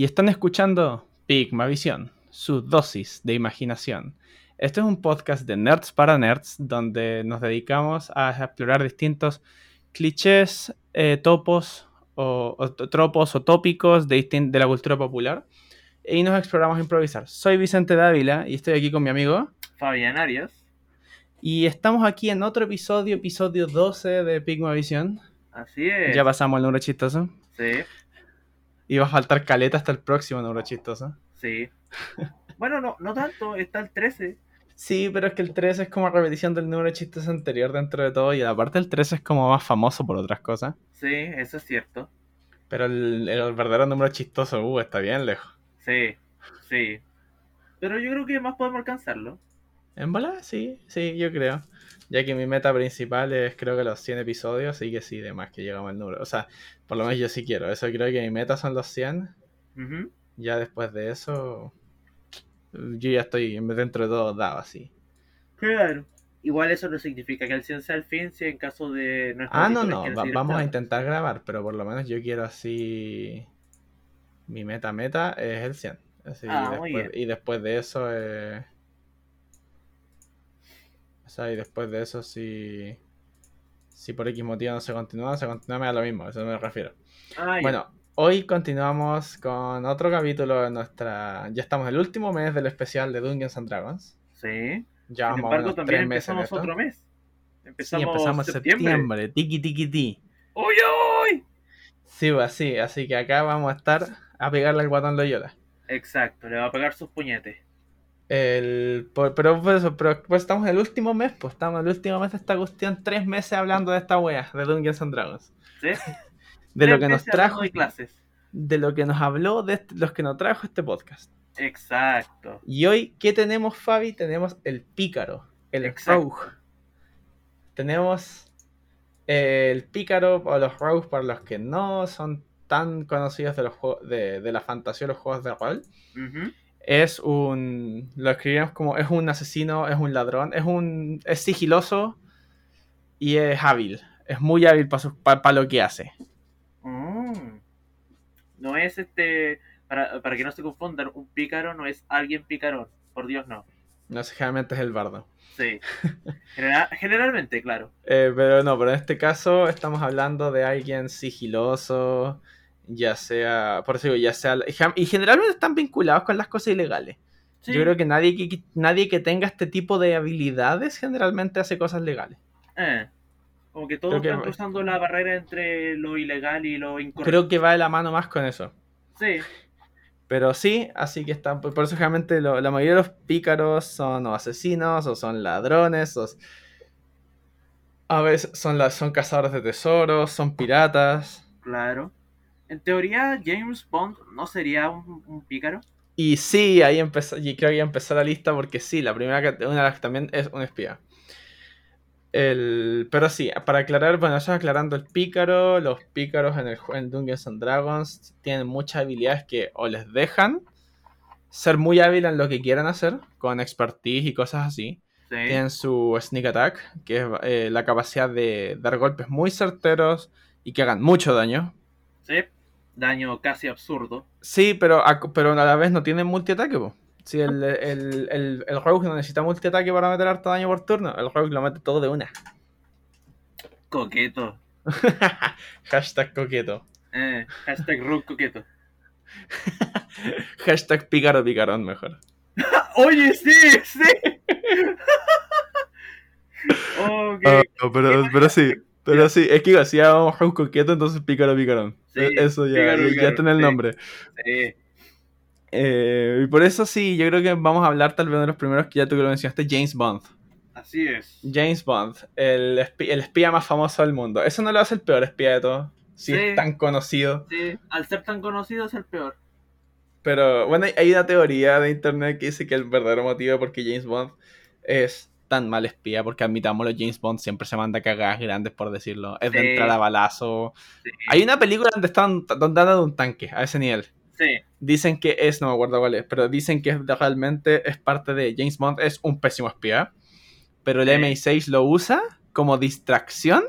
y están escuchando Pigmavisión, su dosis de imaginación. Este es un podcast de Nerds para Nerds donde nos dedicamos a explorar distintos clichés, eh, topos o, o tropos o tópicos de, de la cultura popular y nos exploramos a improvisar. Soy Vicente Dávila y estoy aquí con mi amigo Fabián Arias. Y estamos aquí en otro episodio, episodio 12 de Pigmavisión. Así es. Ya pasamos el número chistoso. Sí, Y va a faltar caleta hasta el próximo número chistoso. sí. bueno, no, no tanto, está el 13. Sí, pero es que el 13 es como repetición del número chistoso anterior dentro de todo. Y aparte el 13 es como más famoso por otras cosas. Sí, eso es cierto. Pero el, el verdadero número chistoso, uh, está bien lejos. Sí, sí. Pero yo creo que más podemos alcanzarlo. En bola, sí, sí, yo creo. Ya que mi meta principal es creo que los 100 episodios, así que sí, de más que llegamos al número. O sea, por lo menos yo sí quiero. Eso creo que mi meta son los 100. Ujú. Ya después de eso, yo ya estoy dentro de todo dado así. Claro. Igual eso no significa que el 100 sea el fin, si en caso de Ah, no, no, va- vamos a intentar grabar, pero por lo menos yo quiero así... Mi meta meta es el 100. Así, Ah, muy después- bien. y después de eso... eh, O sea, y después de eso si... Si por X motivo no se continúa, se continúa, me da lo mismo, a eso me refiero. Ah. Bueno, hoy continuamos con otro capítulo de nuestra... Ya estamos en el último mes del especial de Dungeons and Dragons. Sí. Ya Sin vamos embargo, también meses empezamos esto. otro mes. Sí, Empezamos, empezamos en septiembre. septiembre. Tiki tiki ti. ¡Uy, uy! Sí, pues sí, así que acá vamos a estar a pegarle al guatón Loyola. Exacto, le va a pegar sus puñetes. El, pero, pero pues estamos en el último mes, pues estamos en el último mes de esta cuestión, tres meses hablando de esta wea, de Dungeons and Dragons. ¿Sí? De lo que nos trajo, de clases. de lo que nos habló, de este- los que nos trajo este podcast. Exacto. Y hoy, ¿qué tenemos, Fabi? Tenemos el pícaro, el Exacto. rogue. Tenemos el pícaro o los rogues para los que no son tan conocidos de, los de, de la fantasía de los juegos de rol. Ujú. Es un. Lo escribimos como. Es un asesino, es un ladrón, es un. Es sigiloso y es hábil. Es muy hábil para lo que hace. Mm. No es este. Para, para que no se confundan, un pícaro no es alguien picarón. Por Dios, no. No sé, generalmente es el bardo. Sí. Genera- generalmente, claro. Eh, pero no, pero en este caso estamos hablando de alguien sigiloso, ya sea. Por eso digo, ya sea. Y generalmente están vinculados con las cosas ilegales. Sí. Yo creo que nadie que, nadie que tenga este tipo de habilidades generalmente hace cosas legales. Eh, Como que todos Creo que- están cruzando la barrera entre lo ilegal y lo incorrecto. Creo que va de la mano más con eso. Sí. Pero sí, así que están. Por eso generalmente lo- la mayoría de los pícaros son o asesinos o son ladrones o. A veces son, las son cazadores de tesoros, son piratas. Claro. En teoría, James Bond no sería un, un pícaro. Y sí, ahí empezó, y creo que ya empezó la lista porque sí, la primera una de las que también es un espía. El, pero sí, para aclarar, bueno, eso aclarando el pícaro, los pícaros en el en Dungeons and Dragons tienen muchas habilidades que o les dejan ser muy hábiles en lo que quieran hacer, con expertise y cosas así. Sí. Tienen su sneak attack, que es eh, la capacidad de dar golpes muy certeros y que hagan mucho daño. Sí. Daño casi absurdo. Sí, pero a, pero a la vez no tienen multiataque, po. Si el, el, el, el rogue no necesita multiataque para meter harto daño por turno, el rogue lo mete todo de una. Coqueto. Hashtag coqueto. Eh, hashtag Rook coqueto. Hashtag pícaro picarón mejor. Oye, sí, sí. Ok. Ah, pero, pero sí, pero sí, es que si llamamos rogue coqueto, entonces pícaro picarón. Sí, E- Eso ya, pícaro, ya, tiene el sí. nombre. Sí. Eh, y por eso sí, yo creo que vamos a hablar tal vez de los primeros que ya tú que lo mencionaste, James Bond. Así es. James Bond, el, espi- el espía más famoso del mundo. Eso no lo hace el peor espía de todos. Si Sí. es tan conocido. Sí, al ser tan conocido es el peor. Pero bueno, hay- hay una teoría de internet que dice que el verdadero motivo por qué James Bond es tan mal espía, porque admitámoslo, James Bond siempre se manda cagadas grandes, por decirlo. Es de Sí. entrar a balazo. Sí. Hay una película donde están donde andan de un tanque, a ese nivel. Sí. Dicen que es, no me acuerdo cuál es, pero dicen que realmente es parte de James Bond, es un pésimo espía. Pero el Sí. MI6 lo usa como distracción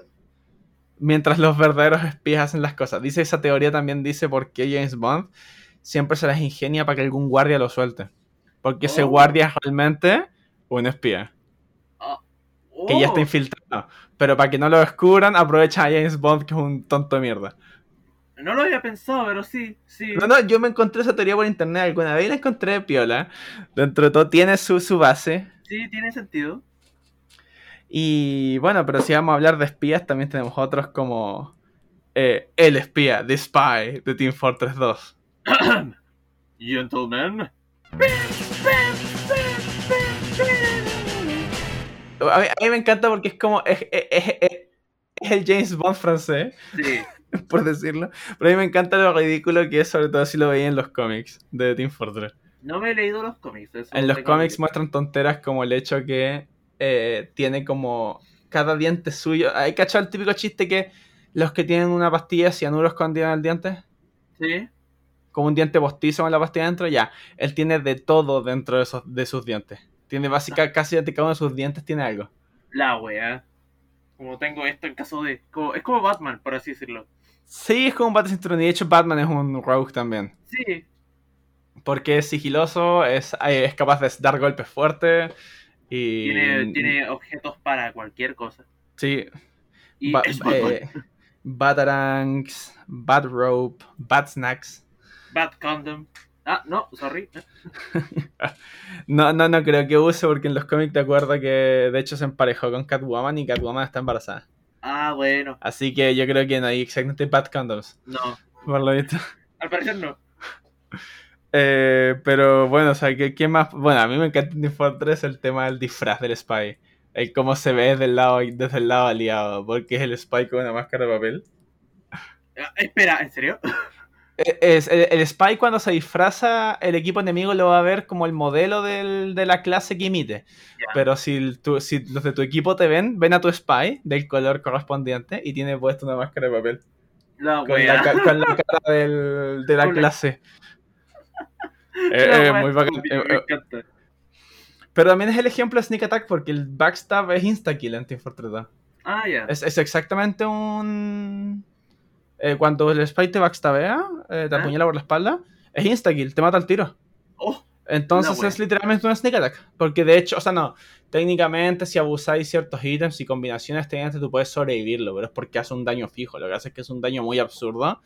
mientras los verdaderos espías hacen las cosas. Dice esa teoría también dice por qué James Bond siempre se las ingenia para que algún guardia lo suelte. Porque ese Oh. guardia es realmente un espía. Que ya está Oh, infiltrado. Pero para que no lo descubran, aprovecha a James Bond, que es un tonto de mierda. No lo había pensado, pero sí, sí. No, no, yo me encontré esa teoría por internet alguna vez y la encontré piola. Dentro de todo tiene su, su base. Sí, tiene sentido. Y bueno, pero si vamos a hablar de espías, también tenemos otros como eh, El espía, The Spy, de Team Fortress 2. Gentlemen. A mí, a mí me encanta porque es como. Es, es- es- el James Bond francés, Sí. por decirlo. Pero a mí me encanta lo ridículo que es, sobre todo si lo veía en los cómics de Team Fortress. No me he leído los cómics. eso En los cómics muestran tonteras como el hecho que eh, tiene como cada diente suyo. ¿Hay cachado el típico chiste que los que tienen una pastilla de cianuro escondida en el diente? Sí. Como un diente postizo con la pastilla dentro, ya. Él tiene de todo dentro de, esos, de sus dientes. Tiene básicamente casi de cada uno de sus dientes tiene algo. La wea. Como tengo esto en caso de. como- es como Batman, por así decirlo. Sí, es como un bate cinturón. Y de hecho, Batman es un rogue también. Sí. Porque es sigiloso, es, es capaz de dar golpes fuertes. Y. Tiene, tiene objetos para cualquier cosa. Sí, Y Ba- es Batman. eh, Batarangs, Bat Rope, Bat Snacks. Bat Condom. Ah, no, sorry. No, no, no creo que use porque en los cómics te acuerdas que de hecho se emparejó con Catwoman y Catwoman está embarazada. Ah, bueno. Así que yo creo que no hay exactamente Bat Condoms, No. por lo visto. Al parecer no. Eh, pero bueno, o sea, ¿qué, qué más? Bueno, a mí me encanta en Team Fortress el tema del disfraz del Spy. El cómo se ve desde el lado, desde el lado aliado, porque es el Spy con una máscara de papel. Ah, espera, ¿en serio? Eh, Es, el, el spy cuando se disfraza, el equipo enemigo lo va a ver como el modelo del- de la clase que imite. Pero si, tu- si los de tu equipo te ven, ven a tu spy del color correspondiente y tiene puesto una máscara de papel. Con, la, con cara del- de la clase. Eh, eh, muy bacán. Eh, eh, pero también es el ejemplo de Sneak Attack porque el backstab es insta-kill en Team Fortress 2. Ah, ya. Es, es exactamente un... eh, cuando el spy te backstabea, eh, te ¿Ah? apuñala por la espalda, es insta-kill, te mata al tiro. Oh, Entonces es literalmente una sneak attack. Porque de hecho, o sea, no. Técnicamente, si abusáis ciertos ítems y combinaciones, técnicamente tú puedes sobrevivirlo, pero es porque hace un daño fijo. Lo que hace es que es un daño muy absurdo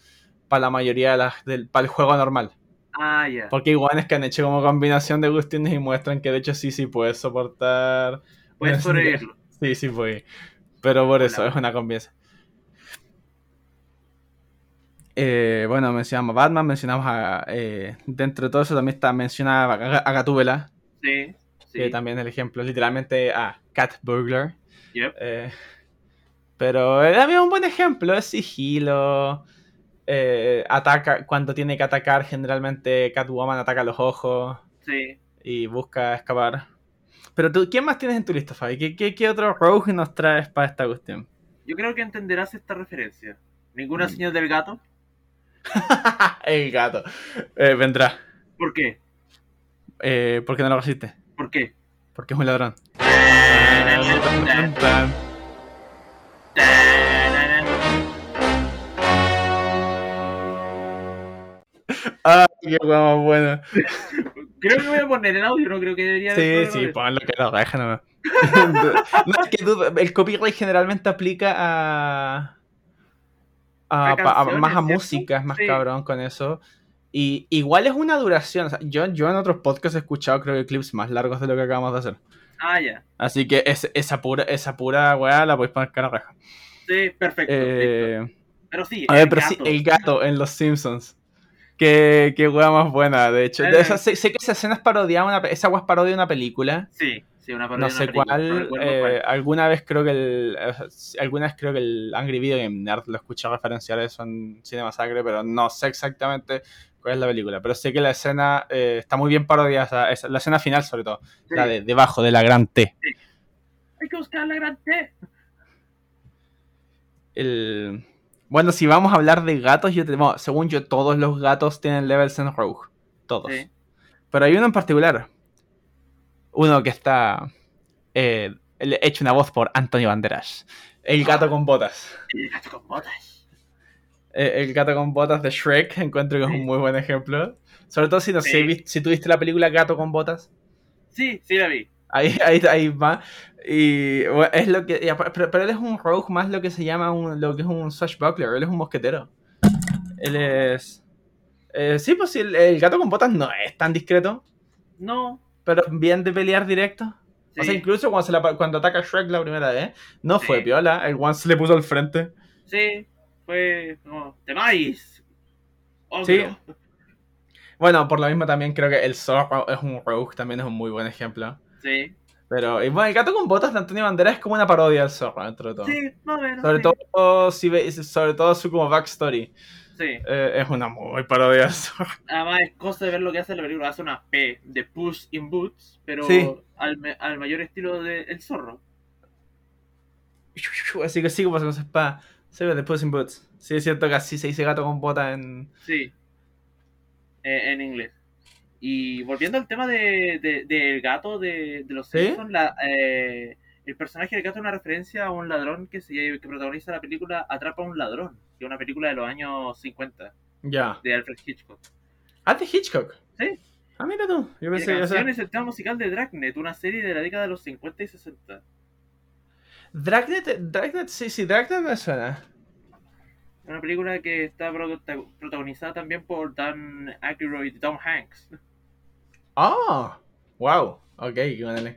para la mayoría de las. Del, para el juego normal. ah, ya. Porque igual es que han hecho como combinación de cuestiones y muestran que de hecho sí, sí puedes soportar. Puedes sobrevivirlo. Sí, sí, puede. Pero por eso, es una combinación. Eh, bueno, mencionamos a Batman, mencionamos a. eh, dentro de todo eso también está mencionada a, Gatúbela, Sí. Sí. que también el ejemplo literalmente a Cat Burglar. Yep. Eh, pero eh, también es un buen ejemplo, es sigilo. eh, ataca, cuando tiene que atacar, generalmente Catwoman ataca los ojos Sí. y busca escapar. Pero tú, ¿quién más tienes en tu lista, Fabi? ¿Qué, qué, qué otro rogue nos traes para esta cuestión? Yo creo que entenderás esta referencia. ¿Ninguna Mm. señal del gato? el gato. Eh, vendrá. ¿Por qué? Eh, ¿Por qué no lo resiste? ¿Por qué? Porque es un ladrón. Ay, qué guapo bueno. Creo que voy a poner el audio, no creo que debería Sí, haber sí, ponlo que lo deja nomás. no, es que el copyright generalmente aplica a. a, A a- canciones, más a música, es más Sí. cabrón con eso. Y igual es una duración. o sea, yo, yo en otros podcasts he escuchado, creo que clips más largos de lo que acabamos de hacer. Ah, ya. Así que es- esa pura, esa pura weá la podéis poner cara raja. Sí, perfecto. Eh, Pero sí, a ver, sí, gato. el gato en Los Simpsons. Qué, qué weá más buena, de hecho. De Eh. esa- sé, sé que esa escena es parodiada, una, esa weá es parodia de una película. Sí, sí, una parodia No sé una película, cuál, no recuerdo eh, cuál. alguna vez creo que el alguna vez creo que el Angry Video Game Nerd lo escuché referenciar eso en Cine Masacre, pero no sé exactamente cuál es la película, pero sé que la escena eh, está muy bien parodiada, esa- la escena final sobre todo, Sí. la de debajo de la gran T. Hay que buscar la gran T. El... Bueno, si vamos a hablar de gatos, yo te- bueno, según yo todos los gatos tienen levels en Rogue, todos. Sí. Pero hay uno en particular, uno que está eh, hecho una voz por Antonio Banderas, el gato con botas. El gato con botas. Eh, el gato con botas de Shrek, encuentro que es un muy buen ejemplo. Sobre todo si no Sí. si tuviste la película Gato con botas. Sí, sí la vi. Ahí, ahí, ahí va. Y bueno, es lo que. Pero, pero él es un rogue más lo que se llama un, lo que es un swashbuckler. Él es un mosquetero. Él es. eh, sí, pues sí, el, el gato con botas no es tan discreto. No. Pero bien de pelear directo. O sea, Sí, incluso cuando, se la, cuando ataca a Shrek la primera vez, no fue Sí. piola. El one se le puso al frente. sí, fue como, ¡temáis! Sí. Bueno, por lo mismo también creo que el zorro es un rogue, también es un muy buen ejemplo. Sí, Pero, y bueno, el gato con botas de Antonio Banderas es como una parodia del zorro, dentro de todo. sí, más o menos. Sobre sí. todo, si veis, sobre todo su como backstory. Sí. Eh, es una muy parodia del. Además es cosa de ver lo que hace la película. Hace una P de Puss in Boots, pero Sí. al, al mayor estilo de El Zorro. Así que con su espada. Se ve de Puss in Boots. Sí, es cierto que así se dice gato con botas en. Sí. Eh, en inglés. Y volviendo al tema de, de- del gato de, de los ¿Sí? Simpsons, la, eh, el personaje del gato es una referencia a un ladrón que, se, que protagoniza la película Atrapa a un ladrón, que es una película de los años 50 Ya. de Alfred Hitchcock. Ah, de Hitchcock. Sí. Ah, mira tú. Yo la pensé que canción es el tema musical de Dragnet, una serie de la década de los 50 y 60. Dragnet, Dragnet, sí, sí, Dragnet me suena. Una película que está prota- protagonizada también por Dan Aykroyd y Tom Hanks. Ah, wow. Ok, bueno.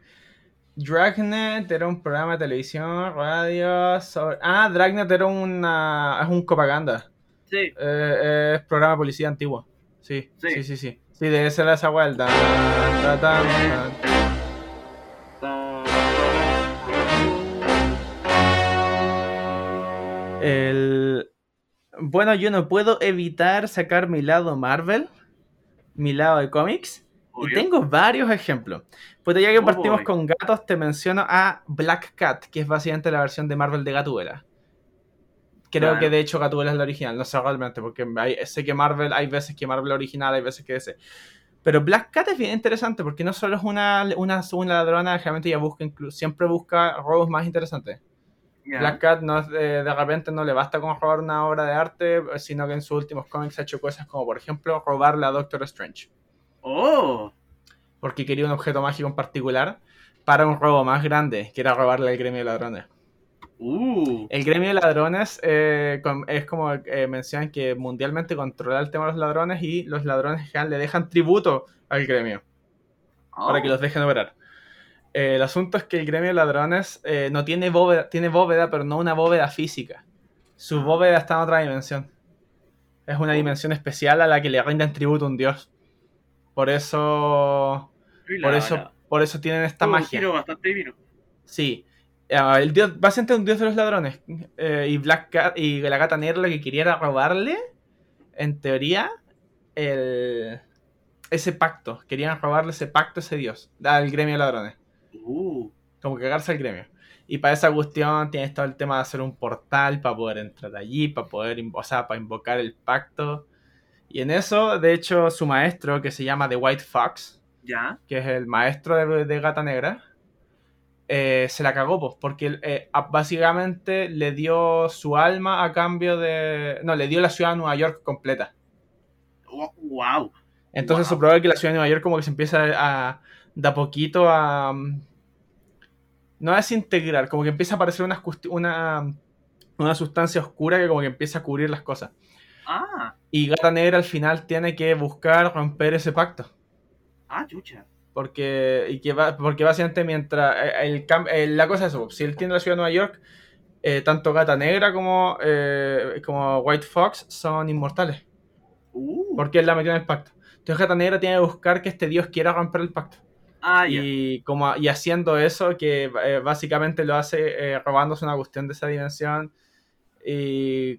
Dragnet era un programa de televisión, radio. sobre- Ah, Dragnet era una. Es un propaganda. Sí, Eh, es programa de policía antiguo. Sí, sí, Sí. sí, sí. Sí, debe ser esa vuelta. Ta, ta, ta. El... Bueno, yo no puedo evitar sacar mi lado Marvel, mi lado de cómics, obvio. tengo varios ejemplos. Pues ya que partimos boy. con gatos, te menciono a Black Cat, que es básicamente la versión de Marvel de Gatúbela. Creo que de hecho Gatúbela es la original, no sé realmente, porque hay- sé que Marvel, hay veces que Marvel original, hay veces que ese. Pero Black Cat es bien interesante porque no solo es una, una, una ladrona, realmente ella busca, siempre busca robos más interesantes. Black Cat no de, de repente no le basta con robar una obra de arte, sino que en sus últimos cómics ha hecho cosas como, por ejemplo, robarle a Doctor Strange. Oh, Porque quería un objeto mágico en particular para un robo más grande, que era robarle al gremio de ladrones. uh, El gremio de ladrones eh, con- es como eh, mencionan que mundialmente controla el tema de los ladrones y los ladrones le dejan tributo al gremio para oh. que los dejen operar. Eh, el asunto es que el gremio de ladrones eh, no tiene bóveda, tiene bóveda, pero no una bóveda física. Su bóveda está en otra dimensión. Es una Oh. dimensión especial a la que le rinden tributo un dios. Por eso, por eso, la- por eso tienen esta un magia. giro bastante divino. Sí. Ah, el dios, básicamente un dios de los ladrones. Eh, y Black Cat y la gata negra lo que quería era robarle, en teoría, el, ese pacto. Querían robarle ese pacto a ese dios, al gremio de ladrones. Uh, Como que cagarse al gremio. Y para esa cuestión tienes todo el tema de hacer un portal para poder entrar allí, para poder, o sea, para invocar el pacto. Y en eso, de hecho, su maestro, que se llama The White Fox, ya. que es el maestro de, de Gata Negra, eh, se la cagó, pues, porque eh, básicamente le dio su alma a cambio de... No, le dio la ciudad de Nueva York completa. Wow. Entonces Wow. eso provoca que la ciudad de Nueva York como que se empieza a... de a poquito a... mm, No a desintegrar, como que empieza a aparecer una, una, una sustancia oscura que como que empieza a cubrir las cosas. Ah, Y Gata Negra al final tiene que buscar romper ese pacto. ah, chucha. Porque, y que va, porque básicamente mientras eh, el, cam- eh, la cosa es eso, si él tiene la ciudad de Nueva York, eh, tanto Gata Negra como, eh, como White Fox son inmortales, Uh. porque él la metió en el pacto. Entonces Gata Negra tiene que buscar que este dios quiera romper el pacto. Ah, ya. Y, como, y haciendo eso, que eh, básicamente lo hace robándose una cuestión de esa dimensión. Y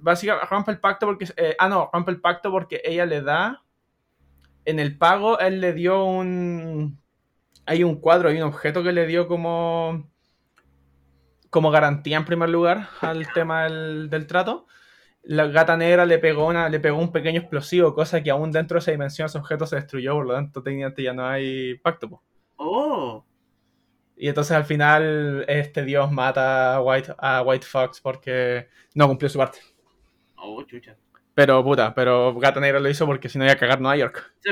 básicamente rompe el pacto porque... eh, ah, no, rompe el pacto porque ella le da... En el pago, él le dio un... Hay un cuadro, hay un objeto que le dio como... Como garantía en primer lugar al tema del, del trato. La gata negra le pegó, una, le pegó un pequeño explosivo, cosa que aún dentro de esa dimensión ese objeto se destruyó, por lo tanto técnicamente ya no hay pacto. po. Oh. Y entonces al final este dios mata a White, a White Fox porque no cumplió su parte. Oh, chucha. Pero puta, pero Gata Negra lo hizo porque si no iba a cagar Nueva York. Sí.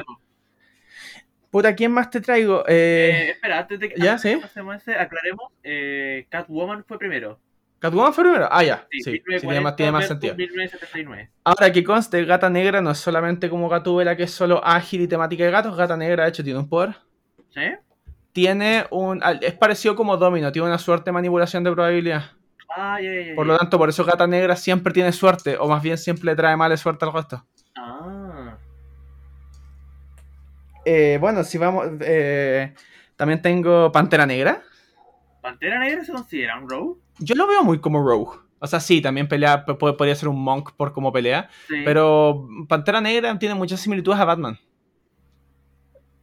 Puta, ¿quién más te traigo? Eh, Eh, espera, antes de que ¿ya? ¿Sí? ese, aclaremos, eh, Catwoman fue primero. ¿Catwoman fue primero? Ah, ya. Sí, tiene más, 1940 tiene más versus sentido. 1979. Ahora que conste, Gata Negra no es solamente como Gatúbela, que es solo ágil y temática de gatos. Gata Negra, de hecho, tiene un poder. ¿Sí? Tiene un. Es parecido como Domino, tiene una suerte de manipulación de probabilidad. Ah. Por lo tanto, por eso Gata Negra siempre tiene suerte, o más bien siempre le trae mala suerte al resto. Ah, Eh, bueno, si vamos. eh, también tengo Pantera Negra. ¿Pantera Negra se considera un rogue? Yo lo veo muy como Rogue. O sea, sí, también pelea, podría ser un monk por cómo pelea. Sí. Pero Pantera Negra tiene muchas similitudes a Batman.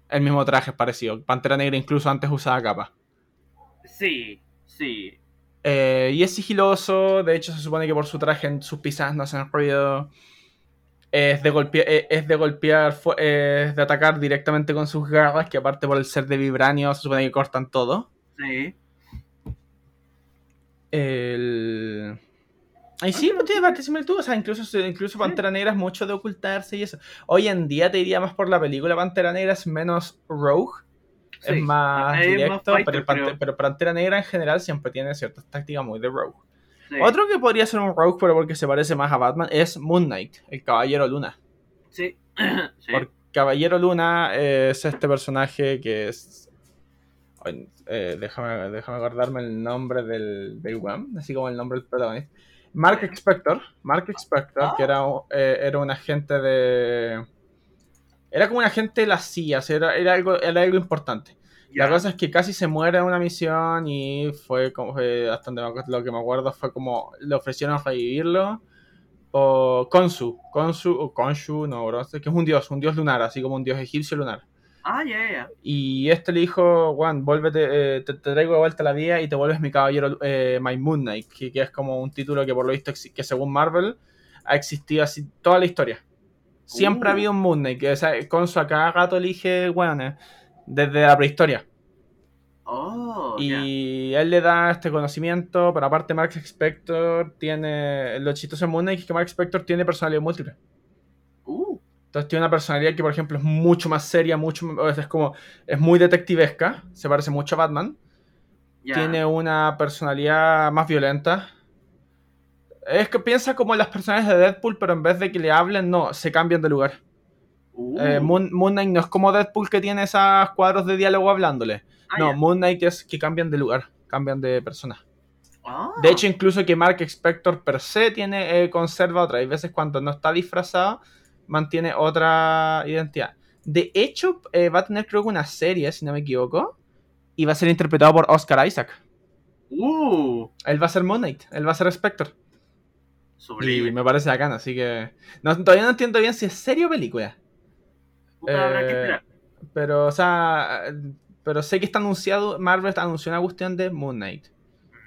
El mismo traje es parecido. Pantera Negra incluso antes usaba capa. Sí, sí. Eh, y es sigiloso, de hecho se supone que por su traje en sus pisadas no hacen ruido. Es de, golpea- eh, es de golpear, fu- eh, es de atacar directamente con sus garras, que aparte por el ser de vibranio se supone que cortan todo. Sí. El... Ay, sí, pues tiene bastante similitud. O sea, incluso, incluso Pantera Negra es mucho de ocultarse y eso. Hoy en día te diría más por la película. Pantera Negra es menos rogue, sí. es más Es más directo. fighter, pero, Pantera Negra en general siempre tiene ciertas tácticas muy de rogue. Sí. Otro que podría ser un rogue, pero porque se parece más a Batman, es Moon Knight, el Caballero Luna. Sí. sí. Porque Caballero Luna es este personaje que es. Eh, déjame, déjame acordarme el nombre del, del WAM, así como el nombre del protagonista. Mark Spector. Mark Spector, Ah. que era, eh, era un agente de. Era como un agente de las sillas, era, era, algo, era algo importante. La cosa es que casi se muere en una misión y fue como. fue hasta donde me lo que me acuerdo fue como. Le ofrecieron revivirlo. O Konsu. Konsu o Konshu, no, bro. Que es un dios, un dios lunar, así como un dios egipcio lunar. Ah, ya, ya, ya. Y este le dijo, Juan, vuélvete, eh, te, te traigo de vuelta a la vida y te vuelves mi caballero, eh, My Moon Knight, que, que es como un título que por lo visto, que según Marvel, ha existido así toda la historia. Siempre Uh. ha habido un Moon Knight, que o sea, Konsu a cada gato elige, weón, desde la prehistoria. Oh. Y él le da este conocimiento, pero aparte Mark Spector tiene, lo chistoso en Moon Knight es que Mark Spector tiene personalidad múltiple. Entonces tiene una personalidad que, por ejemplo, es mucho más seria, mucho es como es muy detectivesca, se parece mucho a Batman. Tiene una personalidad más violenta. Es que piensa como las personajes de Deadpool, pero en vez de que le hablen, no, se cambian de lugar. Uh. Eh, Moon, Moon Knight no es como Deadpool que tiene esos cuadros de diálogo hablándole. Ah, no. Moon Knight es que cambian de lugar, cambian de persona. Ah. De hecho, incluso que Mark Spector per se tiene, eh, conserva otra. Hay veces cuando no está disfrazado, mantiene otra identidad. De hecho, eh, va a tener creo que una serie, si no me equivoco. Y va a ser interpretado por Oscar Isaac. Uh, Él va a ser Moon Knight, él va a ser Spector. Y sublime. me parece bacana, así que... No, todavía no entiendo bien si es serie o película. Puta, habrá que eh, esperar. Pero, o sea... Pero sé que está anunciado, Marvel anunció una cuestión de Moon Knight.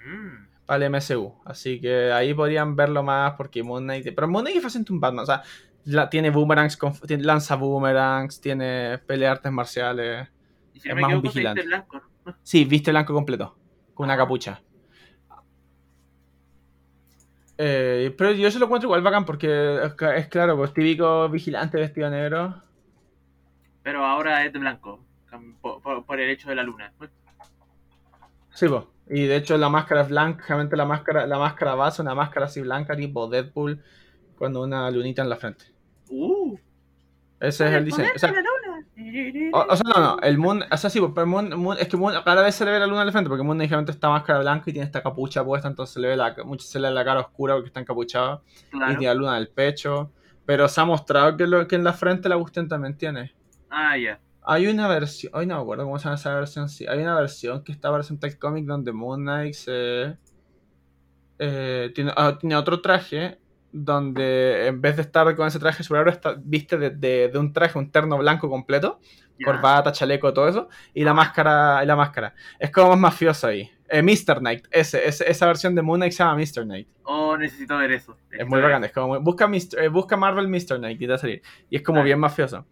Mm. para el MCU. Así que ahí podrían verlo más porque Moon Knight. Pero Moon Knight es bastante un Batman. O sea, la- tiene boomerangs, con- tiene- lanza boomerangs, tiene pelea artes marciales. Y si es me más un se viste vigilante. blanco, ¿no? Sí, viste blanco completo. Con una Ah. capucha. Eh, pero yo se lo encuentro igual bacán porque es, claro, pues típico vigilante vestido negro. Pero ahora es de blanco. cam- Por, por- por el hecho de la luna. Sí, pues. Y de hecho la máscara es blanca, realmente la máscara, la máscara base, una máscara así blanca tipo Deadpool, cuando una lunita en la frente. Uh. Ese es el diseño. O sea, la luna. O, o sea, no, no, el Moon, o sea, sí, pero el Moon, Moon- es que Moon, cada vez se le ve la luna al frente, porque Moon ligeramente está máscara blanca y tiene esta capucha puesta, entonces se le ve la, mucho se le ve la cara oscura porque está encapuchado, y tiene la luna en el pecho, pero se ha mostrado que, lo, que en la frente la cuestión también tiene. Ah, ya. Hay una versión, hoy no me acuerdo cómo se llama esa versión, sí, hay una versión que está presente en el cómic donde Moon Knight se, eh, tiene, ah, tiene otro traje donde en vez de estar con ese traje superhéroe está, viste de, de- de un traje, un terno blanco completo, corbata, chaleco, todo eso, y la máscara, y la máscara. Es como más mafioso ahí. Eh, Mr. Knight, ese, ese- esa versión de Moon Knight se llama Mr. Knight. Oh, necesito ver eso. Es Necesito muy ver bacán, es como muy- busca, Mr. eh, busca Marvel Mr. Knight y te va a salir. Y es como bien mafioso.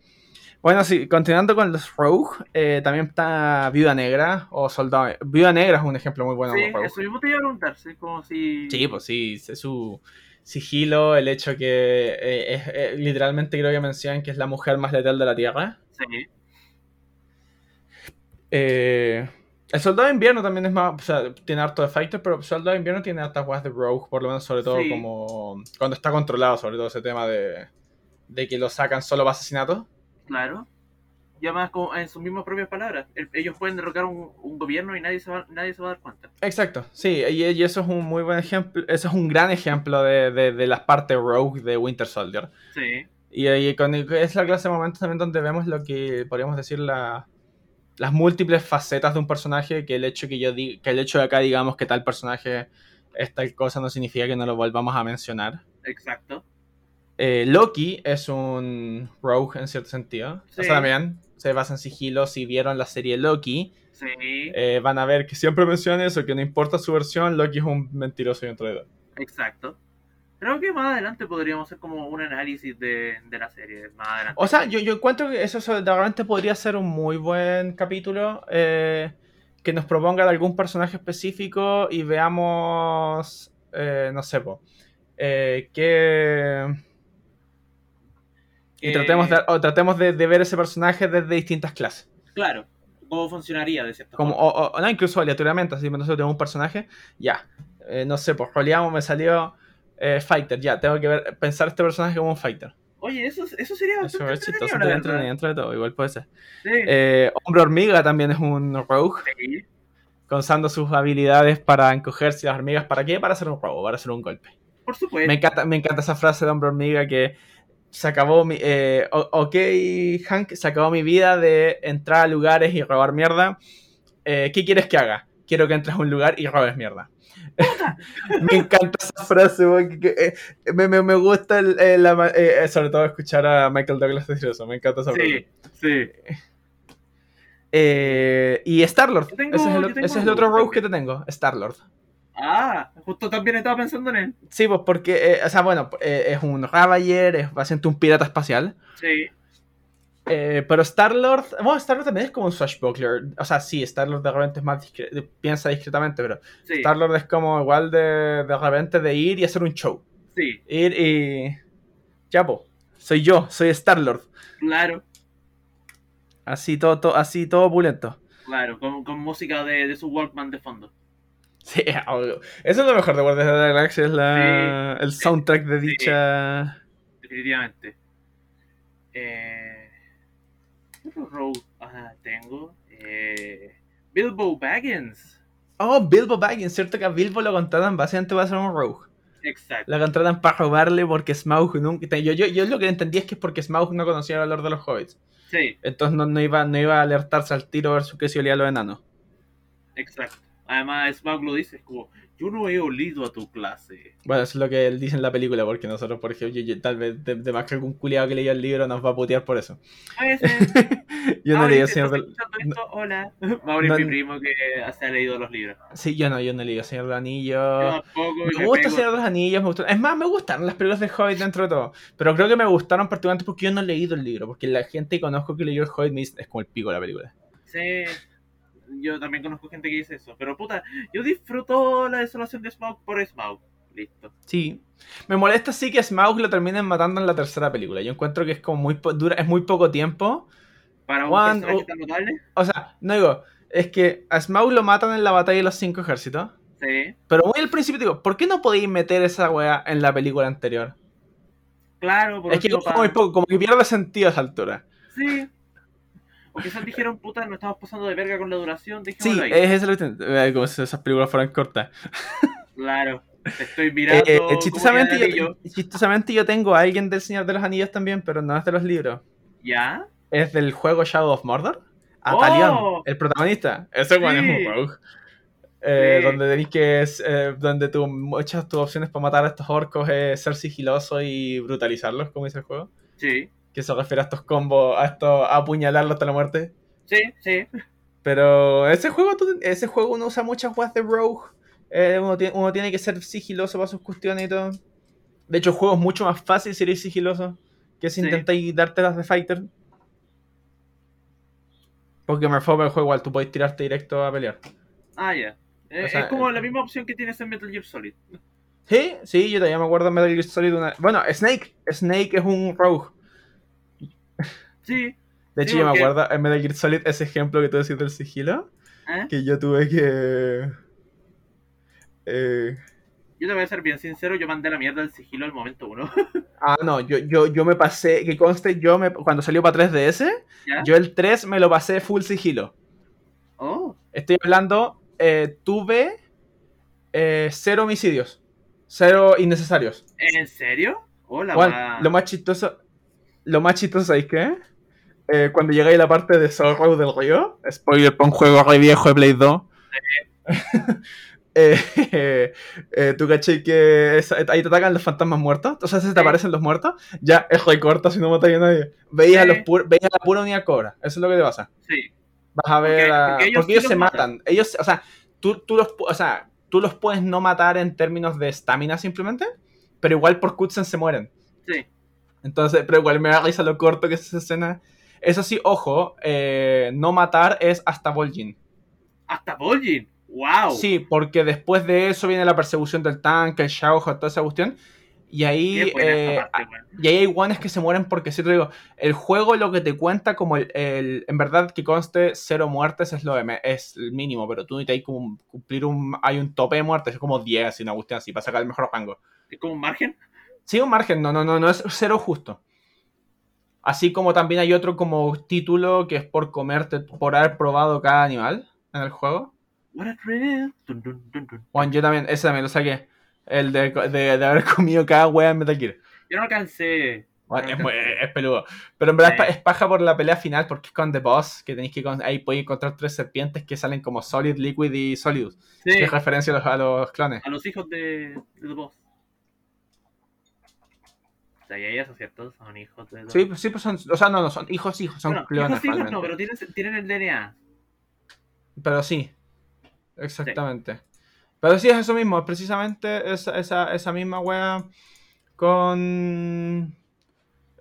Bueno, sí, continuando con los Rogue, eh, también está Viuda Negra o Soldado. Viuda Negra es un ejemplo muy bueno Sí, eso mismo te iba a preguntar. Sí, como si. Sí, pues sí, es su, sigilo, el hecho que eh, es, eh, literalmente creo que mencionan que es la mujer más letal de la Tierra. Sí. Eh, el Soldado de Invierno también es más, o sea, tiene harto de fighter, pero el Soldado de Invierno tiene hartas weas de Rogue, por lo menos sobre todo Sí. como cuando está controlado, sobre todo ese tema de, de que lo sacan solo para asesinatos. Claro. Y además, como en sus mismas propias palabras, el- ellos pueden derrocar un, un gobierno y nadie se, va, nadie se va a dar cuenta. Exacto, sí, y, y eso es un muy buen ejemplo, eso es un gran ejemplo de, de, de las partes Rogue de Winter Soldier. Sí, Y, y con- es la clase de momentos también donde vemos lo que podríamos decir la- las múltiples facetas de un personaje, que el hecho que yo di- que el hecho de acá digamos que tal personaje es tal cosa no significa que no lo volvamos a mencionar. exacto. Eh, Loki es un rogue en cierto sentido. Sí. O sea, también se basa en sigilo. Si vieron la serie Loki, Sí, eh, van a ver que siempre menciona eso, que no importa su versión, Loki es un mentiroso y un traidor. exacto. Creo que más adelante podríamos hacer como un análisis de, de la serie. Más adelante. O sea, yo, yo encuentro que eso repente podría ser un muy buen capítulo eh, que nos proponga de algún personaje específico y veamos, eh, no sé, po, eh, que... Y Eh, tratemos, de, o tratemos de, de ver ese personaje desde distintas clases. Claro, cómo funcionaría de cierta Como, forma. o, o- no, incluso aleatoriamente, así nosotros tenemos un personaje, ya, eh, no sé, pues roleamos, me salió eh, Fighter, ya, tengo que ver, pensar este personaje como un Fighter. Oye, eso, eso sería Eso bastante es chistoso, dentro, de todo, igual puede ser. Sí, Eh, Hombre Hormiga también es un rogue, sí, usando sus habilidades para encogerse las hormigas. ¿Para qué? Para hacer un robo, para hacer un golpe. por supuesto. Me encanta, me encanta esa frase de Hombre Hormiga que se acabó mi... eh, ok, Hank, se acabó mi vida de entrar a lugares y robar mierda. Eh, ¿Qué quieres que haga? Quiero que entres a un lugar y robes mierda. me encanta esa frase, porque que- eh, me, me- me gusta el- eh, la sobre todo escuchar a Michael Douglas decir eso, me encanta esa frase. Sí, sí. Y Star-Lord, ese es el, ese es el otro rogue que te tengo, Star-Lord. Ah, justo también estaba pensando en él. Sí, pues porque, eh, o sea, bueno, eh, es un Ravager, es básicamente un pirata espacial. Sí, Eh, pero Star-Lord, bueno, Star-Lord también es como un swashbuckler. O sea, sí, Star-Lord de repente es más discre- piensa discretamente, pero sí, Star-Lord es como igual de, de repente de ir y hacer un show. sí, Ir y... Ya, po, soy yo, soy Star-Lord. claro, Así todo, todo- así todo opulento. claro, con, con música de, de su Walkman de fondo. Sí, obvio. Eso es lo mejor de Guardians de la Galaxia, es la, el soundtrack de dicha... Definitivamente. Eh, ¿Qué otro rogue ah, tengo? Eh, Bilbo Baggins. Oh, Bilbo Baggins, cierto que a Bilbo lo contratan básicamente para ser un rogue. Exacto. Lo contratan para robarle porque Smaug nunca... Yo, yo, yo lo que entendí es que es porque Smaug no conocía el valor de los hobbits. Sí, Entonces no, no iba, no iba a alertarse al tiro versus que si olía a los enanos. exacto. Además, Smaug lo dice, es como, yo no he olido a tu clase. Bueno, eso es lo que él dice en la película, porque nosotros, por ejemplo, yo- yo- tal vez de, de más que algún culiado que leyó el libro nos va a putear por eso. A veces, yo no leí Señor del... esto, hola. Mauri No- mi primo que se ha leído los libros. Sí, yo no, yo no leí Señor del Yo Anillo. tampoco. y Me me gusta Señor de los Anillos, me gustó. Es más, me gustaron las películas de Hobbit dentro de todo. Pero creo que me gustaron particularmente porque yo no he leído el libro. Porque la gente que conozco que leyó el Hobbit me dice, es como el pico de la película. Sí, yo también conozco gente que dice eso. Pero puta, yo disfruto la desolación de Smaug por Smaug. Listo. Sí. Me molesta sí que Smaug lo terminen matando en la tercera película. Yo encuentro que es como muy dura, es muy poco tiempo. Para un personaje o- tan notable. O sea, no digo, es que a Smaug lo matan en la batalla de los cinco ejércitos. Sí, Pero muy al principio digo, ¿por qué no podéis meter esa wea en la película anterior? claro, por es que como, muy poco, como que pierde sentido a esa altura. Sí. O quizás dijeron, puta, no estamos pasando de verga con la duración, Sí, ahí. es eso lo que eh, como si esas películas fueran cortas. Claro, te estoy Eh, mirando. eh, chistosamente, yo, chistosamente yo tengo a alguien del Señor de los Anillos también, pero no es de los libros. ¿Ya? Es del juego Shadow of Mordor. A ¡Oh! El protagonista. Ese Sí. es un rogue. Eh, Sí. Donde tenéis que. eh, donde tú, muchas tus opciones para matar a estos orcos es ser sigiloso y brutalizarlos, como dice el juego. Sí, Que se refiere a estos combos, a estos a apuñalarlos hasta la muerte. sí, sí. Pero ese juego, ese juego uno usa muchas weas de rogue. Eh, uno, tiene, uno tiene que ser sigiloso para sus cuestiones y todo. De hecho, el juego es mucho más fácil si eres sigiloso que si Sí. intentáis darte las de fighter. Porque me fue el juego igual, tú podés tirarte directo a pelear. Ah, ya. Eh, O sea, es como eh, la misma opción que tienes en Metal Gear Solid. Sí, sí, yo todavía me acuerdo de Metal Gear Solid. Una... Bueno, Snake. Snake es un rogue. Sí. De hecho, Sí, yo me acuerdo en Metal Gear Solid ese ejemplo que tú decís del sigilo. ¿eh? Que yo tuve que. Eh, Yo te voy a ser bien sincero, yo mandé la mierda del sigilo al momento uno. Ah, no, yo, yo, yo me pasé, que conste, yo me, cuando salió para 3DS, ¿Ya? yo el 3 me lo pasé full sigilo. Oh, Estoy hablando, eh, tuve eh, cero homicidios, cero innecesarios. ¿en serio? Hola, wea. lo más chistoso, lo más chistoso, ¿sabéis qué? Eh, cuando llegáis a la parte de Sorrow del Río, spoiler para un juego re viejo de Play 2. eh, eh, tú caché que ahí te atacan los fantasmas muertos, entonces se te Sí. aparecen los muertos, ya es re corto si no matáis a nadie. Veías, a los pur- veías a la pura unidad cobra, eso es lo que te pasa. Sí, Vas a ver, Porque- a- porque porque ellos se matan. matan. Ellos, o sea, tú, tú los, o sea, tú los puedes no matar en términos de estamina simplemente, pero igual por cutscenes se mueren. sí. Entonces, pero igual me da risa lo corto que es esa escena. Eso sí, ojo, eh, no matar es hasta Vol'jin. Hasta Vol'jin. Wow. Sí, porque después de eso viene la persecución del tanque, el Shaujo, toda esa cuestión. Y ahí, eh, parte, weón. y ahí hay guanes que se mueren porque, si te digo, el juego lo que te cuenta como el, el- en verdad que conste cero muertes es lo de es el mínimo, pero tú necesitas como cumplir un, hay un tope de muertes, es como 10 y una cuestión así, para sacar el mejor rango. Es como un margen. Sí, un margen, no, no, no, no es cero justo. Así como también hay otro como título que es por comerte, por haber probado cada animal en el juego. Juan, yo también, ese también lo saqué. El de, de, de haber comido cada wea en Metal Gear. Yo no alcancé. Bueno, No es, peludo. Pero en verdad Sí. pa- es paja por la pelea final porque es con The Boss, que tenéis que ahí podéis encontrar tres serpientes que salen como Solid, Liquid y Solidus. Sí. Que es referencia a los, a los clones. A los hijos de, de The Boss. ¿Sabía eso, cierto? Son hijos de Sí, pues, sí, pues son, o sea, no, no, son hijos, hijos, son Bueno, clones hijos, hijos no, pero tienen, tienen el DNA. Pero sí, exactamente. Pero sí es eso mismo, es precisamente esa, esa, esa misma wea con...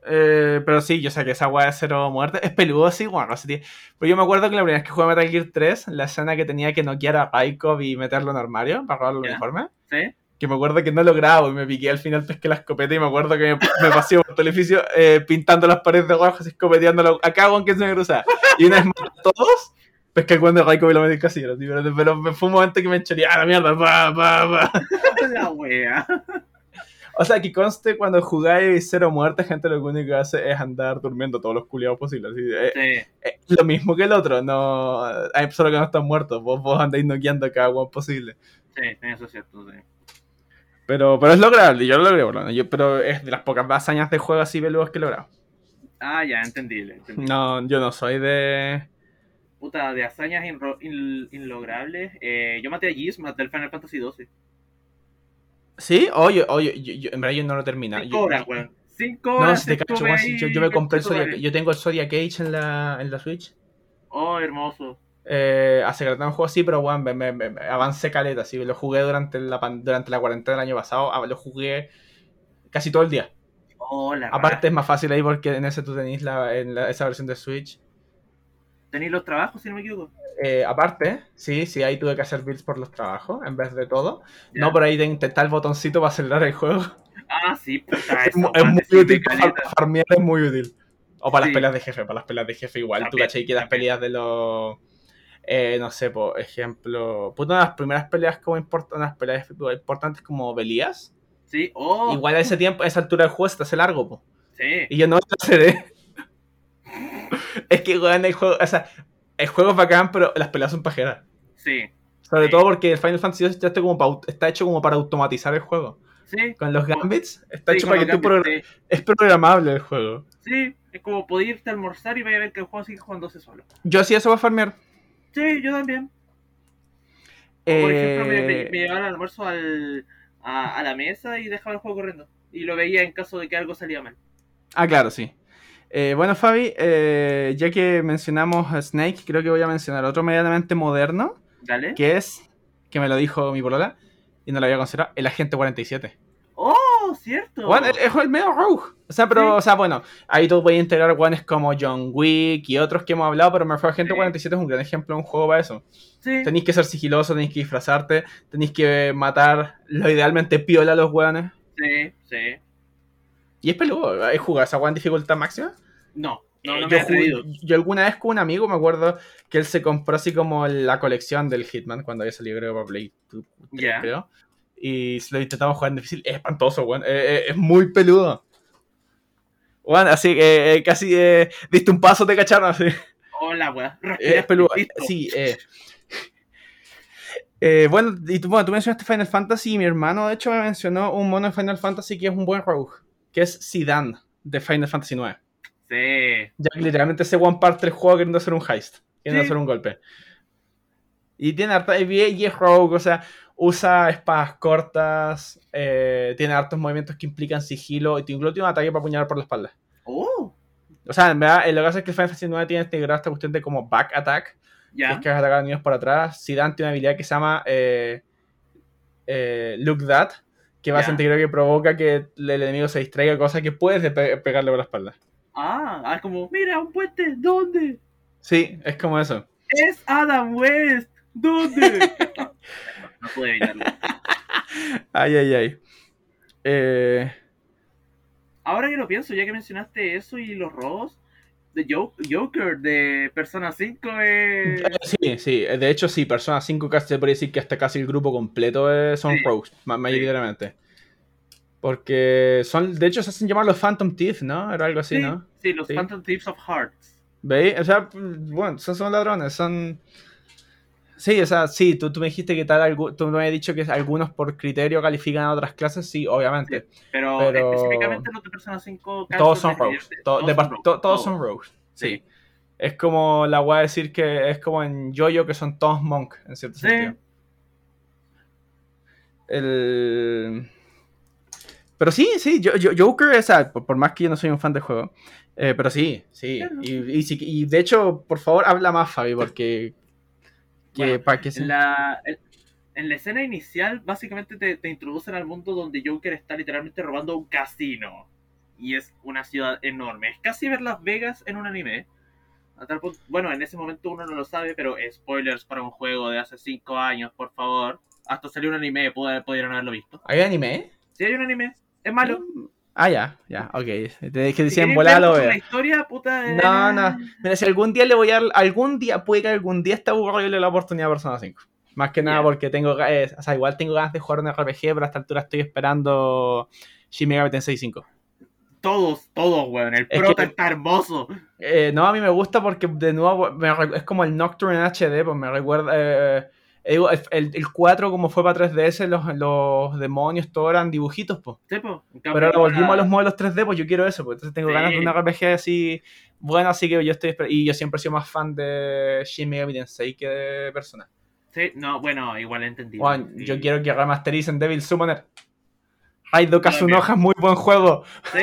Eh, pero sí, yo sé que esa wea de cero muerte es peludo, sí, bueno, no sé, tío. Pero yo me acuerdo que la primera vez que jugué Metal Gear 3, la escena que tenía que noquear a Raikov y meterlo en armario para robarle el uniforme, ¿Sí? Que me acuerdo que no lo grabo y me piqué al final pesqué la escopeta y me acuerdo que me, me pasé por todo el edificio eh, pintando las paredes de rojo y escopeteándolo a cada uno que se me cruzaba. Y una vez más a todos, pesqué de Raikov y lo metí tío, pero, pero me- fue un momento que me enchoría, ¡ah, la mierda! Pa, pa, pa. La wea. O sea, que conste cuando jugáis cero muerte, gente lo único que hace es andar durmiendo todos los culiados posibles. eh, Sí. eh, lo mismo que el otro, no, eh, solo que no están muertos, vos, vos andáis noqueando a cada uno posible. Sí, eso es cierto, sí. Pero, pero es lograble, yo lo logré, menos. Yo- pero es de las pocas hazañas de juego así peludos que he logrado. Ah, ya, entendible. entendible. No, yo no soy de... Puta, de hazañas inro- in- inlogrables. Eh, yo maté a Gizmat del Final Fantasy XII. ¿Sí? Oye, oye, yo, yo- en verdad yo no lo termino. Cinco Yo- horas, weón. Cinco No, horas. si te cacho, ahí, yo, yo me compré el Zodiac, yo tengo el Zodiac Age en la, en la Switch. Oh, hermoso. Eh, hace que no juego así, pero bueno, me, me- me- avancé caleta, así, lo jugué durante la, durante la cuarentena del año pasado, ah, lo jugué casi todo el día. Oh, la Aparte es más fácil ahí porque en ese tú tenéis la, en la- esa versión de Switch. ¿Tenéis los trabajos, si no me equivoco? Eh, aparte, sí, sí, ahí tuve que hacer builds por los trabajos en vez de todo. No, pero ahí te- está el botoncito para acelerar el juego. Ah, sí, puta. Es, eso, es muy sí, útil para farmear, es muy útil. O para Sí. las peleas de jefe, para las peleas de jefe igual. Tú cachai que las peleas de los. Eh, no sé, por ejemplo. Puta, una de las primeras peleas como import- unas peleas importantes como Belías. Sí, oh. Igual a ese tiempo, a esa altura del juego se te hace largo, po. Sí. Y yo no lo es que, weón, el juego. O sea, el juego es bacán, pero las peleas son pajeras. Sí. Sobre Sí. todo porque el Final Fantasy ya está, como está hecho como para automatizar el juego. Sí. Con los gambits, está Sí, hecho para que tú sí. Es programable el juego. Sí, es como poder irte a almorzar y vaya a ver que el juego sigue jugándose solo. Yo hacía eso para farmear. Sí, yo también. Por ejemplo, me, me- Eh, me llevaba el almuerzo al, a, a la mesa y dejaba el juego corriendo. Y lo veía en caso de que algo salía mal. Ah, claro, sí. Eh, bueno, Fabi, eh, ya que mencionamos a Snake, creo que voy a mencionar otro medianamente moderno, Dale. que es, que me lo dijo mi polola, y no lo había considerado, el Agente 47. ¡Oh, cierto! Bueno, es el medio rogue. O sea, pero, Sí. o sea, bueno, ahí tú puedes integrar guanes como John Wick y otros que hemos hablado, pero me refiero a Agente Sí. 47 es un gran ejemplo de un juego para eso. sí. Tenéis que ser sigiloso, tenéis que disfrazarte, tenéis que matar lo idealmente piola a los weones. sí, sí. Y es peludo, ¿he jugado esa en dificultad máxima? No, no, Eh, no me yo, jugué- yo alguna vez con un amigo me acuerdo que él se compró así como la colección del Hitman cuando había salido creo para Play 2, Ya. creo. Y si lo intentamos jugar en difícil, es espantoso, weón. Eh, eh, es muy peludo. Weón, así que eh, casi diste un paso, te cacharon así. Hola, weá. Es peludo. Sí, eh. Eh, bueno, y tú, bueno, tú mencionaste Final Fantasy y mi hermano, de hecho, me mencionó un mono de Final Fantasy que es un buen rogue, que es Zidane de Final Fantasy 9. Sí. Ya que literalmente ese one parte del juego queriendo hacer un heist, queriendo Sí. hacer un golpe. Y tiene harta. Y es rogue, o sea, usa espadas cortas, eh, tiene hartos movimientos que implican sigilo y te incluye un ataque para apuñalar por la espalda. Oh, O sea, en verdad, lo que pasa es que Final Fantasy 9 tiene integrada esta cuestión de como back attack, que ya. es que vas a atacar a enemigos por atrás. Zidane tiene una habilidad que se llama eh, eh, Look That, que Ya. básicamente creo que provoca que el el enemigo se distraiga, cosa que puedes de pe- pegarle por la espalda. Ah, ah, es como, mira, un puente, ¿dónde? Sí, es como eso. Es Adam West, ¿dónde? no, pude evitarlo. Ay, ay, ay. Eh, Ahora que lo pienso, ya que mencionaste eso y los robos, de Jo- Joker de Persona 5 es... sí, sí. De hecho, sí, Persona 5 casi se puede decir que hasta casi el grupo completo eh, son Sí. rogues, ma- mayoritariamente. Porque son, de hecho, se hacen llamar los Phantom Thief, ¿no? Era algo así, sí, ¿no? sí, los. Phantom Thieves of Hearts. ¿Veis? O sea, bueno, son, son ladrones, son... Sí, o sea, sí, tú, tú me dijiste que tal, tú me habías dicho que algunos por criterio califican a otras clases, sí, obviamente. Pero, Pero- específicamente los de Persona 5... todos son rogues, to- to- todos todos. son rogues, sí. Sí. Es como la voy a decir que es como en Jojo que son todos monk, en cierto Sí. sentido. El... Pero sí, sí, yo, yo- Joker, o sea, por, por más que yo no soy un fan del juego, eh, pero sí, sí. Y, y, sí- y de hecho, por favor, habla más, Fabi, porque... Que, Bueno, para que se- En la, en- en la escena inicial, básicamente te, te introducen al mundo donde Joker está literalmente robando un casino. Y es una ciudad enorme. Es casi ver Las Vegas en un anime. A tal punto- bueno, en ese momento uno no lo sabe, pero spoilers para un juego de hace 5 años, por favor. Hasta salió un anime, pudieron haberlo visto. ¿Hay anime? Si hay un anime, es malo. Ah, ya, ya, ok. Te que decían queréis volar lo veo. Historia, puta. eh, No, no. Mira, si algún día le voy a dar, algún día, puede que algún día esté aburrido y le dé la oportunidad a Persona 5. Más que nada porque tengo, eh, o sea, igual tengo ganas de jugar un RPG, pero a esta altura estoy esperando Shin Megami Tensei 5. Todos, todos, weón. El Es prota que- está hermoso. Eh, no, a mí me gusta porque de nuevo me es como el Nocturne en HD, pues me recuerda... el, el 4 como fue para 3DS, los, los demonios, todo eran dibujitos, pues. Sí, po. Pero ahora volvimos a los modelos 3D, pues yo quiero eso, pues entonces tengo Sí. ganas de un RPG así bueno, así que yo estoy y yo siempre he sido más fan de Shin Megami Tensei que de Persona. Sí, no, bueno, igual entendí. Sí. yo quiero que remastericen Devil Summoner. Raido Kazunoha es muy buen juego. Sí,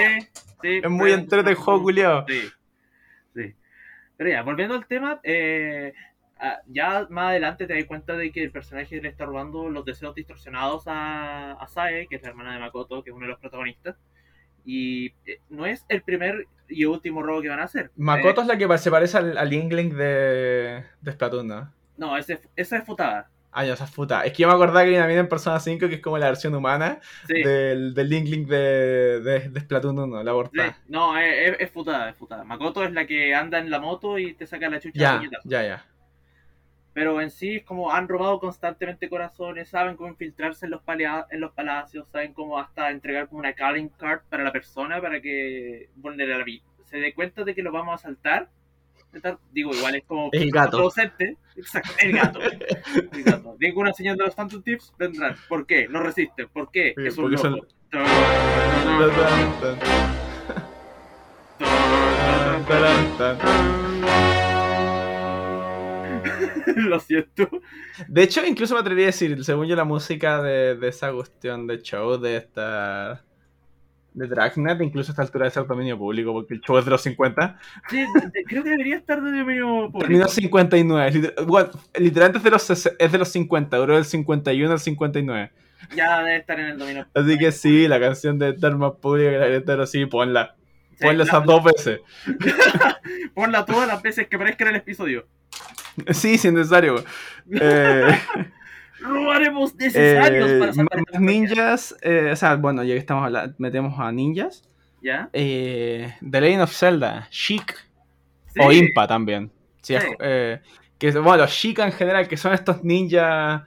sí. Es muy entretenido el juego, culiao. Sí, sí. Pero ya, volviendo al tema, eh, ya más adelante te das cuenta de que el personaje le está robando los deseos distorsionados a, a Sae, que es la hermana de Makoto, que es uno de los protagonistas. Y eh, no es el primer y último robo que van a hacer. Makoto Eh, es la que se parece al, al Inkling de, de Splatoon, ¿no? no, ese, esa es Futada. Ah, ya, esa es puta. Es que yo me acordaba que mina en Persona 5 que es como la versión humana Sí. del, del Inkling de, de, de Splatoon 1, la Sí, portada. no, es, es, Futada, es Futada. Makoto es la que anda en la moto y te saca la chucha Ya, ya, ya. Pero en sí es como han robado constantemente corazones, saben cómo infiltrarse en los, en los palacios, saben cómo hasta entregar como una calling card para la persona para que vulnerabilidad se dé cuenta de que lo vamos a asaltar. Tal- Digo, igual es como El gato. producente. Exacto, el gato. El gato. Ninguna señal de los Phantom Tips vendrán. ¿Por qué? No resisten. ¿Por qué? Es un Porque son- loco. Lo siento. De hecho, incluso me atrevería a decir, según yo, la música de, de esa cuestión de show, de esta. de Dragnet, incluso a esta altura de ser dominio público, porque el show es de los 50. Sí, de- creo que debería estar de dominio público. Terminó en 59. liter- bueno, literalmente es de, los, es de los 50, duró del 51 al 59. Ya debe estar en el dominio. Así que sí, la canción de Termas Pública Granetero, sí, ponla. Sí, Ponla la- esas dos veces. Ponla todas las veces que aparezca en el episodio. Sí, si es necesario. Eh, Robaremos necesarios eh, para más salvar esta ninjas, eh, o sea, bueno, ya que estamos hablando, metemos a ninjas. ¿Ya? Eh, The Legend of Zelda, Chic Sí. o Impa también. Sí, que, bueno, los Chic en general, que son estos ninjas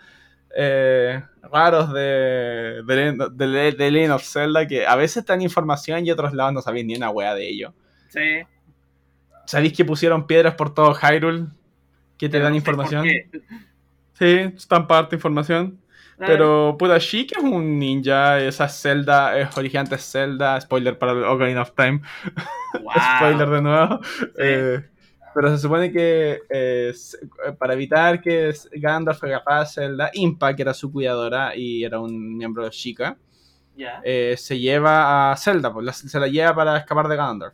raros de, de, de Legend of Zelda que a veces dan información y otros lados no sabéis ni una wea de ello. Sí. ¿Sabéis que pusieron piedras por todo Hyrule? Que te Pero dan no sé por información. Sí, están parte información. Ah, Pero, puta, Sheik es un ninja, esa Zelda es originante Zelda, spoiler para el Ocarina of Time, wow. spoiler de nuevo. Eh, pero se supone que eh, para evitar que Gandalf agarrara a Zelda, Impa, que era su cuidadora y era un miembro de Sheikah, Ya. eh, se lleva a Zelda, pues, la- se la lleva para escapar de Gandalf.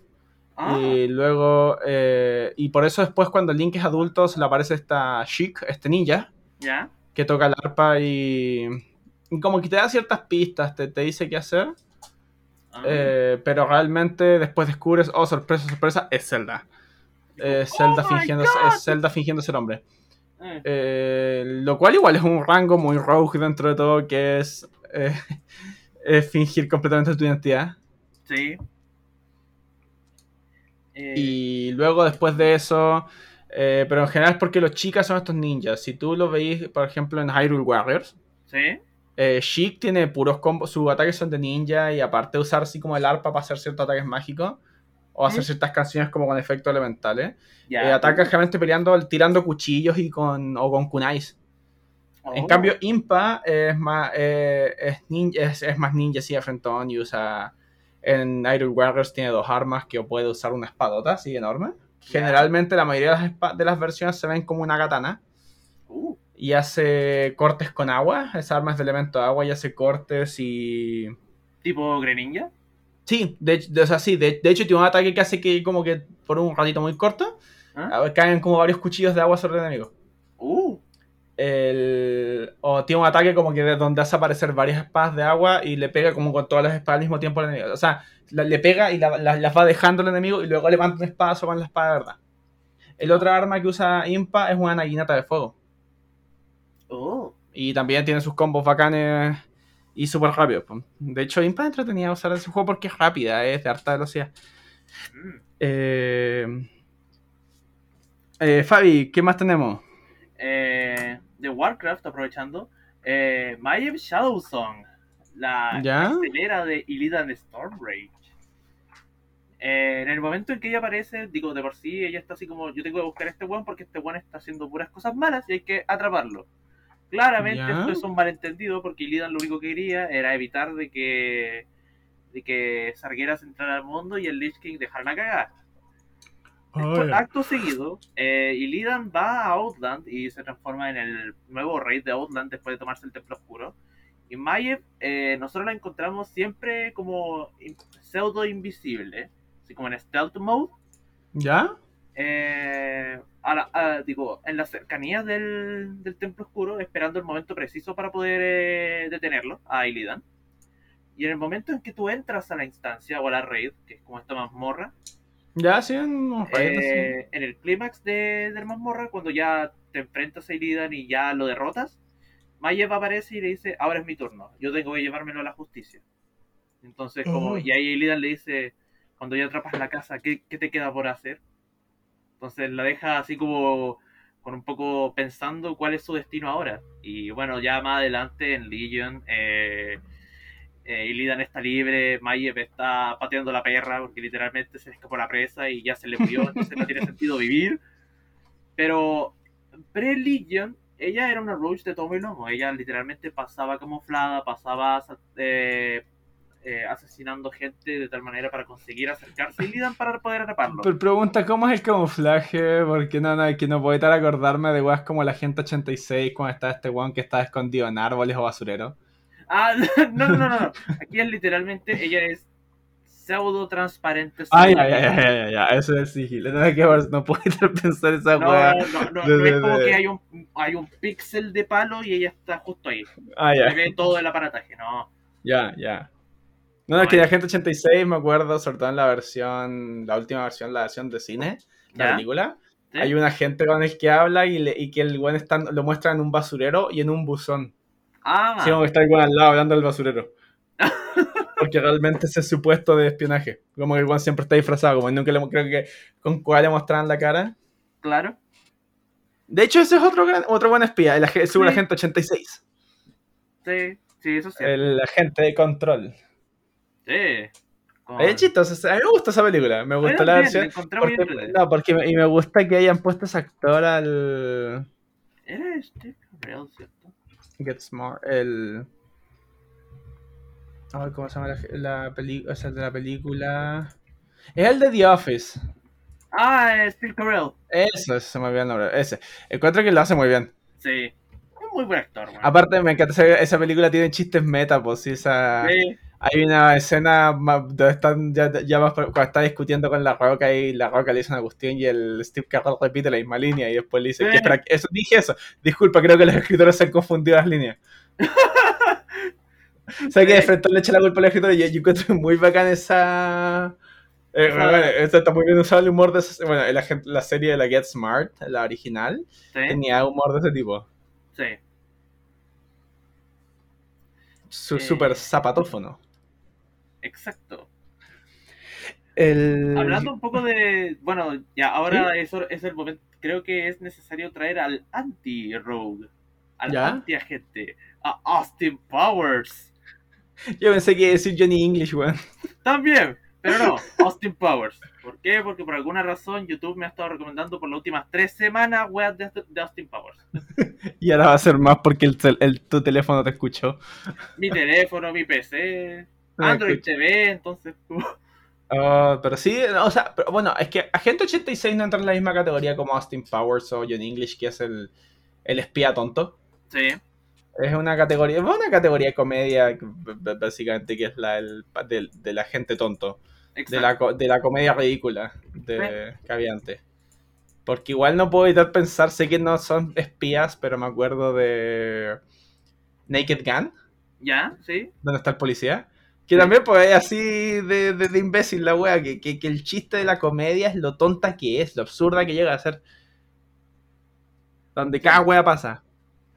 Ah, Y luego, eh, y por eso después cuando Link es adulto se le aparece esta Sheik, este ninja, ya. que toca el arpa y, y como que te da ciertas pistas, te, te dice qué hacer, Ah. eh, pero realmente después descubres, oh sorpresa, sorpresa, es Zelda. Eh, Zelda, Oh fingiendo, es Zelda fingiendo ser hombre. Eh, lo cual igual es un rango muy rogue dentro de todo, que es, eh, es fingir completamente tu identidad. sí. Eh, Y luego después de eso, eh, pero en general es porque los chicas son estos ninjas. Si tú lo veis, por ejemplo, en Hyrule Warriors, Sí. eh, Sheik tiene puros combos, sus ataques son de ninja y aparte de usar así como el arpa para hacer ciertos ataques mágicos o hacer ciertas canciones como con efectos elementales, Ya. eh, ataca generalmente peleando, tirando cuchillos y con, o con kunais. En Oh. cambio, Impa es más, eh, es, ninja, es, es más ninja, de frentón y usa. En Hyrule Warriors tiene dos armas que puede usar una espadota así enorme. Generalmente, la mayoría de las, de las versiones se ven como una katana Uh, y hace cortes con agua. Esa arma es de elemento agua y hace cortes y. tipo Greninja. Sí, de, hecho- de- o sea, sí, de, de hecho tiene un ataque que hace que, como que por un ratito muy corto, ¿Ah? caen como varios cuchillos de agua sobre el enemigo. Uh, el, tiene un ataque como que de donde hace aparecer varias espadas de agua y le pega como con todas las espadas al mismo tiempo al enemigo. O sea, la- le pega y la- la- las va dejando el enemigo y luego levanta un espadazo con la espada de verdad. El otro arma que usa Impa es una naginata de fuego. oh. Y también tiene sus combos bacanes y súper rápidos. De hecho, Impa es entretenida usar ese juego porque es rápida, es de harta velocidad. Mm. Eh, eh, Fabi, ¿qué más tenemos? Eh, de Warcraft, aprovechando. Eh, Mayev Shadowsong. La ¿Ya? estelera de Illidan Stormrage. Eh, en el momento en que ella aparece, digo, de por sí, ella está así como, yo tengo que buscar a este weón porque este weón está haciendo puras cosas malas y hay que atraparlo. Claramente Ya. esto es un malentendido porque Illidan lo único que quería era evitar de que de que Sargeras entrara al mundo y el Lich King dejara la cagada. Después, acto seguido, eh, Illidan va a Outland y se transforma en el nuevo rey de Outland después de tomarse el Templo Oscuro. Y Mayev, eh, nosotros la encontramos siempre como pseudo invisible, así como en stealth mode. ¿Ya? eh, a la- a- digo, en las cercanías del, del Templo Oscuro, esperando el momento preciso para poder eh, detenerlo, a Illidan. Y en el momento en que tú entras a la instancia o a la raid, que es como esta mazmorra, Ya, sí, eh, en el clímax de, del mazmorra, cuando ya te enfrentas a Illidan y ya lo derrotas, Mayev aparece y le dice, ahora es mi turno, yo tengo que llevármelo a la justicia. Entonces, como, y ahí Illidan le dice, cuando ya atrapas la casa, ¿qué, qué te queda por hacer? Entonces la deja así como con un poco pensando cuál es su destino ahora. Y bueno, ya más adelante en Legion, eh, eh, Illidan está libre, Mayev está pateando la perra porque literalmente se escapó la presa y ya se le murió, entonces no tiene sentido vivir. Pero pre-Legion, ella era una roach de tomo y lomo. Ella literalmente pasaba camuflada, pasaba eh, eh, asesinando gente de tal manera para conseguir acercarse a Illidan para poder atraparlo. Pero pregunta, ¿cómo es el camuflaje? Porque no, no, que no puedo evitar acordarme de weas como la gente 86 cuando estaba este weón que estaba escondido en árboles o basurero. Ah, no, no, no, no. Aquí es literalmente, ella es pseudo transparente. Ay, ay, ay, ay, ay, eso es sigilo. No, puedo pensar esa No, no, no, no es como que hay un, hay un píxel de palo y ella está justo ahí. Ah, ya. Se ve todo el aparataje, no. Ya, ya. No, no, es que la gente 86 me acuerdo, sobre todo en la versión, la última versión, la versión de cine, la película. Hay una gente con el que habla y, le- y que el buen está, lo muestra en un basurero y en un buzón. Ah, Así como que está el buen al lado hablando del basurero. Porque realmente ese es su puesto de espionaje. Como que el buen siempre está disfrazado, como nunca le, creo que con cuál le mostraban la cara. claro. De hecho, ese es otro, gran- otro buen espía, el, según Sí. agente 86. Sí, sí, eso sí. El agente de control. Sí. Con- Es chistoso, a mí me gusta esa película, me gustó la bien, versión. Porque, no, porque me- y me gusta que hayan puesto ese actor al. Era este ¿cierto? Get Smart, el. Ay, ¿Cómo se llama la, la película? O sea, el de la película. Es el de The Office. Ah, es Steve Carell. Eso, ese se me olvidó el nombre. Ese. Encuentro que lo hace muy bien. Sí. Es muy buen actor, man. Aparte, me encanta esa, esa película, tiene chistes meta, pues sí, esa. Sí. Hay una escena donde están ya, ya más cuando está discutiendo con la roca y la roca le dice una cuestión y el Steve Carell repite la misma línea y después le dice, que, espera, eso, dije eso, disculpa, creo que los escritores se han confundido las líneas. o sea que de frente le echa la culpa al escritor y yo, yo encuentro muy bacán esa... eh, bueno, esto está muy bien usado el humor de esa- bueno, la, la serie de la Get Smart, la original, Sí. tenía humor de ese tipo. Sí. Su Eh. super zapatófono. Exacto. El... Hablando un poco de. Bueno, ya, ahora eso es el momento. Creo que es necesario traer al anti-rogue. Al anti-agente. A Austin Powers. Yo pensé que iba a decir Johnny English, weón. También. Pero no, Austin Powers. ¿Por qué? Porque por alguna razón YouTube me ha estado recomendando por las últimas tres semanas weas de, de Austin Powers. Y ahora va a ser más porque el, tu teléfono te escuchó. Mi teléfono, mi PC, Android escucha. TV, entonces. Oh, pero sí, o sea, pero bueno, es que Agente 86 no entra en la misma categoría como Austin Powers o Johnny English, que es el, el espía tonto. Sí, Es una categoría, es una categoría de comedia, básicamente, que es la del, del, del agente tonto. De la, de la comedia ridícula de, que había antes. Porque igual no puedo evitar pensar, sé que no son espías, pero me acuerdo de Naked Gun. ¿Ya? ¿Sí? donde está el policía. Que también, pues, es así de, de, de imbécil la wea, que, que, que el chiste de la comedia es lo tonta que es, lo absurda que llega a ser. Donde cada wea pasa.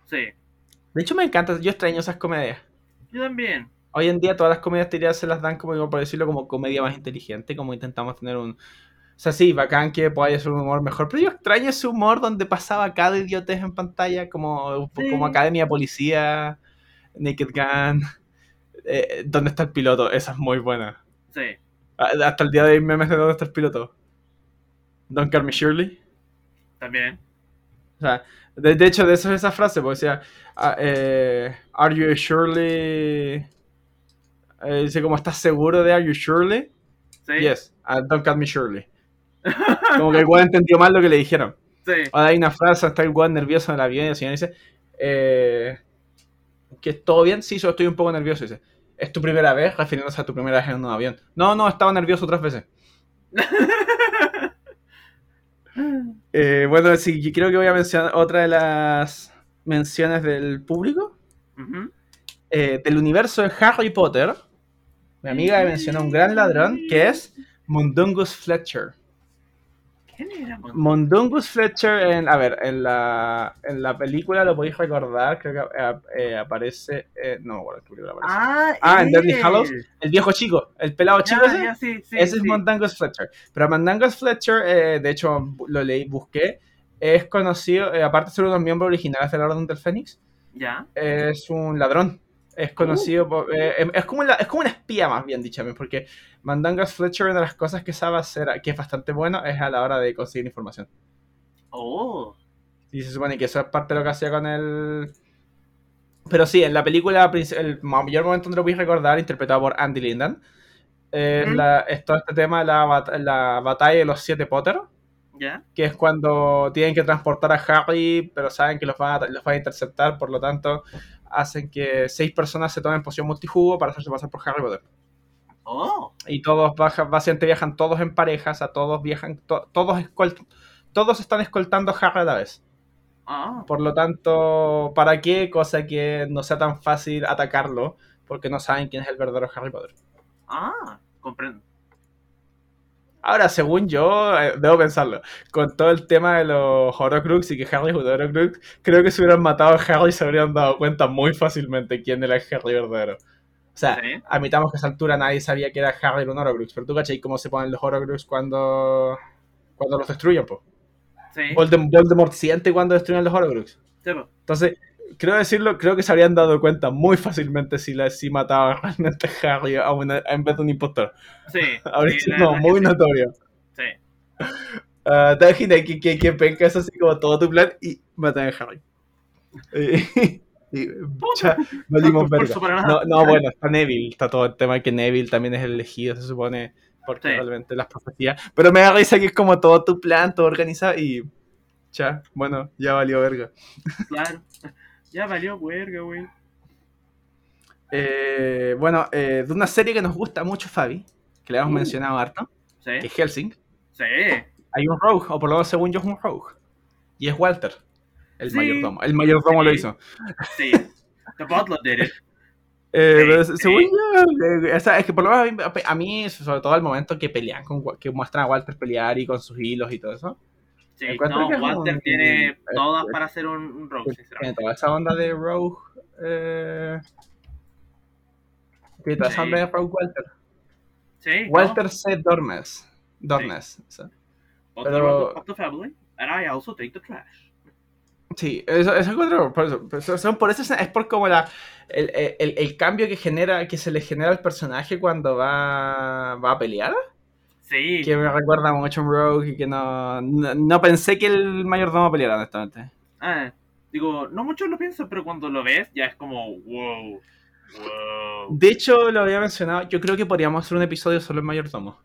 Sí. De hecho, me encanta, yo extraño esas comedias. Yo también. Hoy en día todas las comedias teorías se las dan como, como por decirlo, como comedia más inteligente, como intentamos tener un... O sea, sí, bacán que podáis hacer un humor mejor, pero yo extraño ese humor donde pasaba cada idiotez en pantalla, como, Sí. como Academia Policía, Naked Gun, eh, ¿Dónde está el piloto? Esa es muy buena. Sí. Ah, Hasta el día de hoy memes de dónde está el piloto. Don't Call Me Shirley. También. O sea, de, de hecho, de eso es esa frase, porque decía, ah, eh, Are you surely... eh, dice como, ¿estás seguro de Are you surely? Sí. Yes, ah, don't call me Shirley. Como que el weón entendió mal lo que le dijeron. Sí. Ahora hay una frase, está el weón nervioso en el avión y el señor dice, eh, ¿que todo bien? Sí, yo estoy un poco nervioso. Dice, ¿es tu primera vez? Refiriéndose a tu primera vez en un avión. No, no, estaba nervioso otras veces. Eh, bueno, sí, yo creo que voy a mencionar otra de las menciones del público. Eh, del universo de Harry Potter. Mi amiga me mencionó un gran ladrón que es Mundungus Fletcher. Fletcher, en, a ver, en la, en la película lo podéis recordar, creo que eh, eh, aparece, eh, no me acuerdo qué película aparece. Ah, Ah, en. Deadly Hallows. El viejo chico, el pelado chico ese, ya, sí, sí, ese es sí. Mundungus Fletcher. Pero Mundungus Fletcher, eh, de hecho lo leí, busqué, es conocido, eh, aparte de ser uno de los miembros originales de la Orden del Fénix, Ya. es un ladrón. Es conocido por. eh, em- es, como la- es como una espía, más bien dicha, porque Mandangas Fletcher, una de las cosas que sabe hacer, que es bastante bueno, es a la hora de conseguir información. Oh. Y se supone que eso es parte de lo que hacía con el. Pero sí, en la película, el mayor momento donde lo voy a recordar, interpretado por Andy Lindan, la- es todo este tema de la, la batalla de los siete Potter, Ya. que es cuando tienen que transportar a Harry, pero saben que los van a, los van a interceptar, por lo tanto, hacen que seis personas se tomen poción multijugo para hacerse pasar por Harry Potter. Oh, y todos bajan, básicamente viajan todos en parejas, a todos viajan, to- todos escol- todos están escoltando a Harry a la vez. ah, Por lo tanto, ¿para qué? Cosa que no sea tan fácil atacarlo, porque no saben quién es el verdadero Harry Potter. ah, comprendo. Ahora, según yo, eh, debo pensarlo, con todo el tema de los Horcrux y que Harry es un Horcrux, creo que si hubieran matado a Harry se habrían dado cuenta muy fácilmente quién era el Harry verdadero. O sea, Sí. admitamos que a esa altura nadie sabía que era Harry un Horcrux, pero tú cachai cómo se ponen los Horcrux cuando, cuando los destruyen, po. Sí, Voldem- Voldemort siente cuando destruyen los Horcrux. sí. Entonces, creo decirlo, creo que se habrían dado cuenta muy fácilmente si, la, si mataba realmente a Harry a una- en vez de un impostor. sí. Habría sí, sido muy sí. notorio. Sí. Te imaginas que, que, que así como todo tu plan y matan a Harry. Y, y. No, no, bueno, está Neville, está todo el tema que Neville también es el elegido, se supone, porque Sí. realmente las profecías. Pero me da risa que es como todo tu plan, todo organizado y. Cha, bueno, ya valió verga. Claro. Ya valió huerga, güey. Eh, bueno, eh, de una serie que nos gusta mucho, Fabi, que le hemos Uh. mencionado harto, Sí, que es Helsing. sí. Hay un rogue, o por lo menos según yo es un rogue. Y es Walter, el Sí. mayordomo. El mayordomo Sí. lo hizo. Sí. The Butler did it. Eh, pero según yo, eh, o sea, es que por lo menos a mí, a mí, sobre todo el momento que pelean, con, que muestran a Walter pelear y con sus hilos y todo eso, Sí, no, que Walter tiene todas para ser un, un rogue, tiene sinceramente. toda esa onda de rogue. Eh, tiene toda esa Sí. onda de rogue Walter. Sí, Walter C. Dormes. Dormes. no, pero- of the family, and I also take the trash. Sí, eso, eso encuentro, por eso, por eso- son por eso es por como la, el, el- el cambio que genera, que se le genera al personaje cuando va, va a pelear. Sí, Que me recuerda mucho a un Rogue y que no, no, no pensé que el mayordomo peleara, honestamente. ah, digo, no muchos lo piensan, pero cuando lo ves ya es como, wow, wow. De hecho, lo había mencionado, yo creo que podríamos hacer un episodio solo en mayordomo.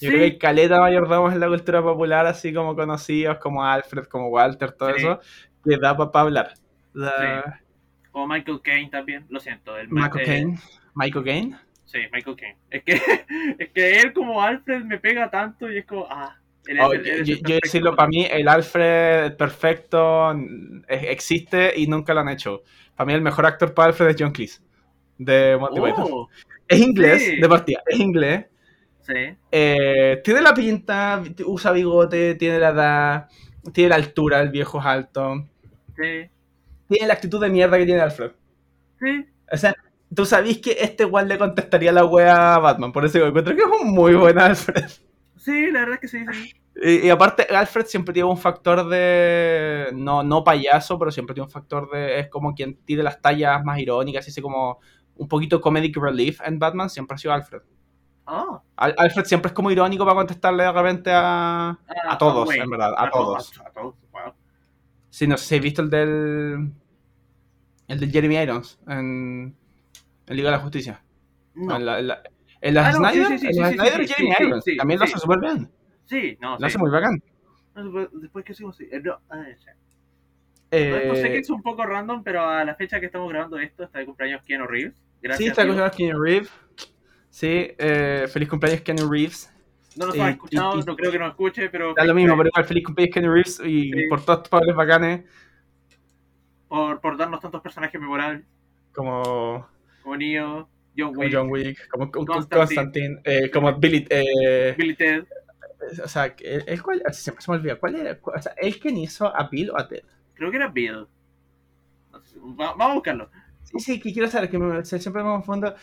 Yo Sí, creo que hay caleta mayordomos en la cultura popular, así como conocidos, como Alfred, como Walter, todo Sí. eso, que da para hablar. Da- o Michael Caine también, lo siento. El Michael Caine. Michael Caine. Sí, Michael Caine. Es que, es que él como Alfred me pega tanto y es como, ah. él es Oh, el- yo, él es yo- el yo perfecto decirlo, para mí, el Alfred perfecto existe y nunca lo han hecho. Para mí, el mejor actor para Alfred es John Cleese, de Monty Python. Oh, Es inglés, sí. de partida, es inglés. sí, Eh, tiene la pinta, usa bigote, tiene la edad, tiene la altura, el viejo es alto. sí, Tiene la actitud de mierda que tiene Alfred. sí. O sea, tú sabís que este igual le contestaría la wea a Batman, por eso yo encuentro que es un muy buen Alfred. Sí, la verdad es que sí, sí. Y, y aparte, Alfred siempre tiene un factor de. No, no payaso, pero siempre tiene un factor de. Es como quien tire las tallas más irónicas, así como un poquito comedic relief en Batman, siempre ha sido Alfred. Ah, Al- Alfred siempre es como irónico para contestarle de repente a. ah, A todos, en verdad, a todos. A, todos, wow. Sí, no sé si he visto el del. El del Jeremy Irons en. En Liga de la Justicia. No, En la, en la, en la Ah, no, sí, Snyder, sí, sí, en sí, Snyder Jeremy Irons también lo hace súper bien. sí, no, Lo hace muy bacán. No, Después, que sigo, sí. Eh, no, ah, sí. Eh, sé que es un poco random, pero a la fecha que estamos grabando esto está de cumpleaños Keanu Reeves. Gracias. sí, está tío. con Keanu Reeves. Sí, eh, feliz cumpleaños Keanu Reeves. No nos ha escuchado, y- no creo que nos escuche, pero. Da lo mismo, pero igual feliz cumpleaños Keanu Reeves y por todos tus padres bacanes, Por, por darnos tantos personajes memorables como, como Neo, John como Wick, John Wick, como, como Constantine. Constantine, eh, como Billy. Eh, Billy Ted. o sea, ¿el, el cuál? Siempre se me olvida. ¿Cuál era? O sea, ¿el quién hizo a Bill o a Ted? Creo que era Bill. Va- vamos a buscarlo. Sí, sí, que quiero saber, que me- siempre me confundo.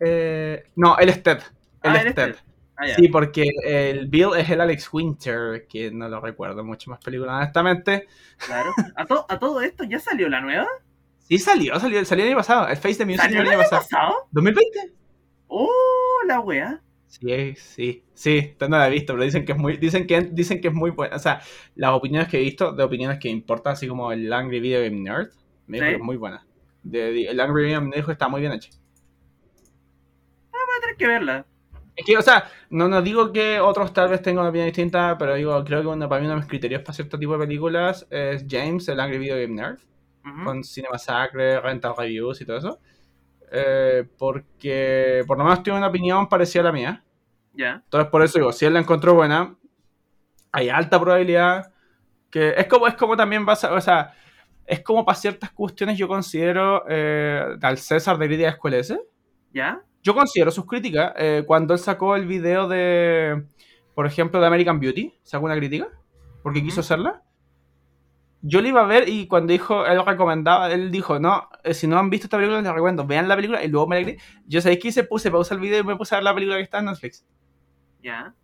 Eh, no, él es Ted. Él Ah, es Ted. Ted. Ah. Sí, porque el Bill es el Alex Winter, que no lo recuerdo mucho más película, honestamente. Claro. ¿A, to- a todo esto ya salió la nueva? Sí salió, salió, salió el año pasado. El Face de Music ¿Salió el año pasado. pasado? ¿2020? ¡Oh, la wea! Sí, sí, sí, no la he visto, pero dicen que es muy, dicen que, dicen que es muy buena. O sea, las opiniones que he visto, de opiniones que importan, así como el Angry Video Game Nerd, me dijo Sí. que es muy buena. De- de- el Angry Video Game me dijo que está muy bien hecho. Voy a tener que verla. Es que, o sea, no, no digo que otros tal vez tengan una opinión distinta, pero digo, creo que uno, para mí uno de mis criterios para cierto tipo de películas es James, el Angry Video Game Nerd, Con Cinema Sacre, Rental Reviews y todo eso. eh, porque por lo menos tiene una opinión parecida a la mía. Ya. Entonces, por eso digo, si él la encontró buena, hay alta probabilidad que. Es como, es como también vas a. O sea, es como para ciertas cuestiones yo considero eh, al César de Crítica Escuela S. ¿Ya? Yo considero sus críticas. eh, cuando él sacó el video de, por ejemplo, de American Beauty, sacó una crítica, porque Ujú. quiso hacerla. Yo le iba a ver y cuando dijo, él lo recomendaba, él dijo, no, eh, si no han visto esta película, les recomiendo, vean la película y luego me la cri-". Yo sabéis que hice, puse pausa el video y me puse a ver la película que está en Netflix. ¿Ya?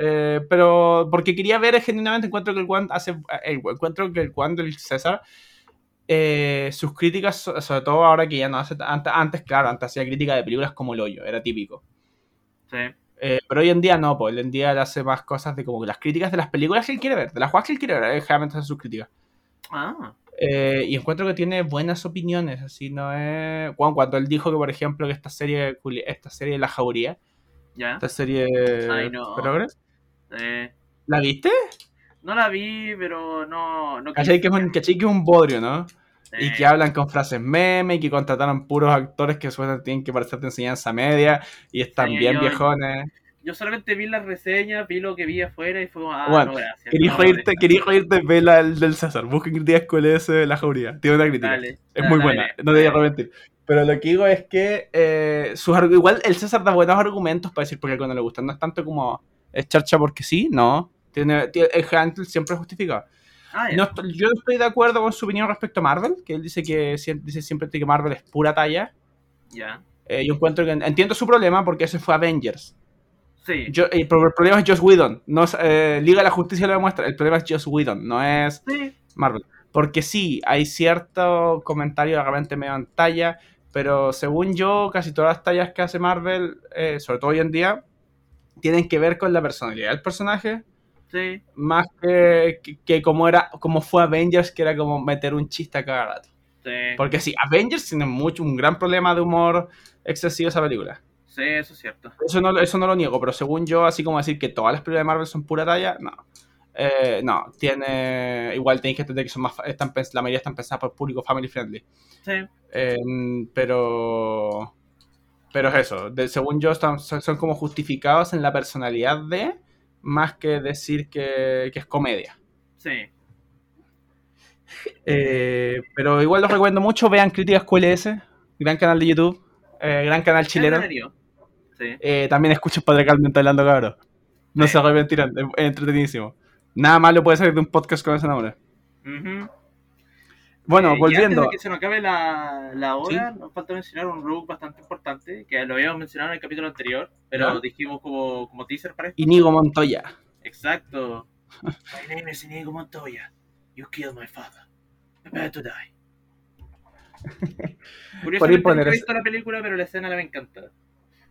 Eh, pero porque quería ver genuinamente, encuentro que el Juan hace, el, encuentro que el Juan del César, eh, sus críticas, so- sobre todo ahora que ya no hace, antes, antes claro, antes hacía crítica de películas como El Hoyo, era típico. Sí. Eh, pero hoy en día no, pues hoy en día él hace más cosas de como que las críticas de las películas que él quiere ver, de las jugadas que él quiere ver, él generalmente hace sus críticas. Ah. Eh, y encuentro que tiene buenas opiniones, así no es... Cuando, cuando él dijo que, por ejemplo, que esta serie, esta serie de La Jauría, ¿Ya? esta serie... Ay, no. Progress, Eh, ¿La viste? no la vi, pero no... no ¿Cachai que, es un, que es un bodrio, ¿no? Y que hablan con frases meme y que contrataron puros actores que suelen tienen que parecer de enseñanza media y están Sí, bien yo- viejones. Yo solamente vi las reseñas, vi lo que vi afuera y fue como, ah, Bueno, no, gracias. Querías no querías reírte, ve la el del César. Busquen críticas con ese de la jauría. Tiene una crítica. Dale, es dale, muy buena, dale. no te voy a arrepentir. Pero lo que digo es que eh, sus igual el César da buenos argumentos para decir por qué no le gusta. No es tanto como es charcha porque sí, no. Tiene, tiene- el Handel siempre es justificado. Ah. No yo estoy de acuerdo con su opinión respecto a Marvel, que él dice que dice siempre que Marvel es pura talla. Ya. Eh, yo encuentro que entiendo su problema porque ese fue Avengers. Sí. Yo, el, pro- el problema es Joss Whedon. No es, eh, Liga de la Justicia lo demuestra. El problema es Joss Whedon, no es Sí. Marvel. Porque sí, hay cierto comentario de repente medio en talla, pero según yo, casi todas las tallas que hace Marvel, eh, sobre todo hoy en día, tienen que ver con la personalidad del personaje, Sí. más que, que, que como era como fue Avengers, que era como meter un chiste a cada rato. Sí. Porque sí, Avengers tiene mucho, un gran problema de humor excesivo esa película. Sí, eso es cierto. Eso no, eso no lo niego, pero según yo, así como decir que todas las películas de Marvel son pura talla, no. Eh, no, tiene. Igual tenéis que entender que son más, están, la mayoría están pensadas por público family friendly. Sí. Eh, pero. Pero es eso. de- según yo, están- son, son como justificados en la personalidad de. Más que decir que, que es comedia. Sí. Eh, pero igual los recomiendo mucho. Vean Críticas QLS, gran canal de YouTube, eh, gran canal chileno. Eh, también escuchen Padre Calmen hablando, cabrón. No Sí. se arrepentirán, es, entretenidísimo. Nada malo puede salir de un podcast con ese nombre. Bueno, Eh, y volviendo. antes de que se nos acabe la, la hora, nos falta mencionar un rogue bastante importante, que lo habíamos mencionado en el capítulo anterior, pero dijimos como, como teaser para esto. Inigo Montoya. Exacto. My name is Inigo Montoya. You killed my father. Prepare to die. Curiosamente nunca he visto la película, pero la escena la me encanta.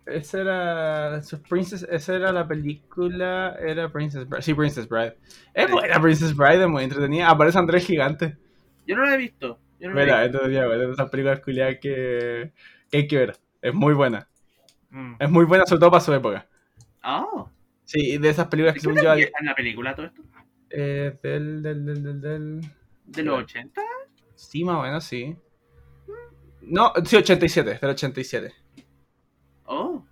Esa era. Princess, esa era la película. Era Princess Bride. Sí, Princess Bride. Es buena Princess Bride, es muy entretenida. Aparece Andrés Gigante. Yo no la he visto. Yo no Mira, entonces ya, bueno, esas películas culiadas que, que hay que ver. Es muy buena. Mm. Es muy buena, sobre todo para su época. Ah, Sí, de esas películas ¿de que según yo. vieja es la película todo esto? Eh, del, del, del, del, del- ¿De los 80? Sí, más o menos, sí. No, sí, 87, del 87. Oh,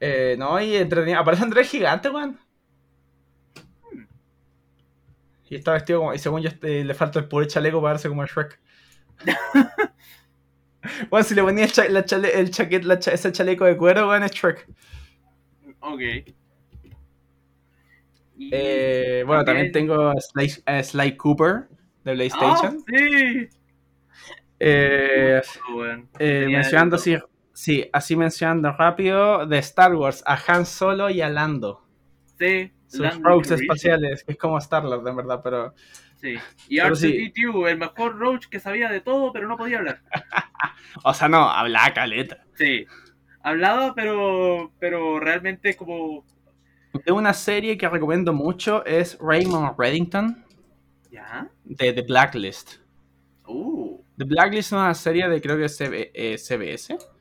Eh, no, y entretenida. Aparece Andrés Gigante, weón. Y está vestido como. Y según yo, este, le falta el pobre chaleco para verse como el Shrek. Bueno, si le ponía el, cha- la chale- el chaquet, la cha- ese chaleco de cuero, weón, es Shrek. ok. Y- Eh, bueno, también tengo a Sly, a Sly Cooper de PlayStation. ¡Ah, sí! Eh, Bueno, eh, mencionando así, sí, así mencionando rápido, de Star Wars, a Han Solo y a Lando. Sí, Sus rogues espaciales, que es como Star-Lord, en verdad, pero... Sí. Y Pero sí. R2D2, el mejor Roach que sabía de todo, pero no podía hablar. O sea, no, hablaba caleta. Sí. Hablaba, pero, pero realmente como... De una serie que recomiendo mucho es Raymond Reddington, ¿Ya? de The Blacklist. Uh, The Blacklist es una serie de, creo que es CB eh, CBS, creo.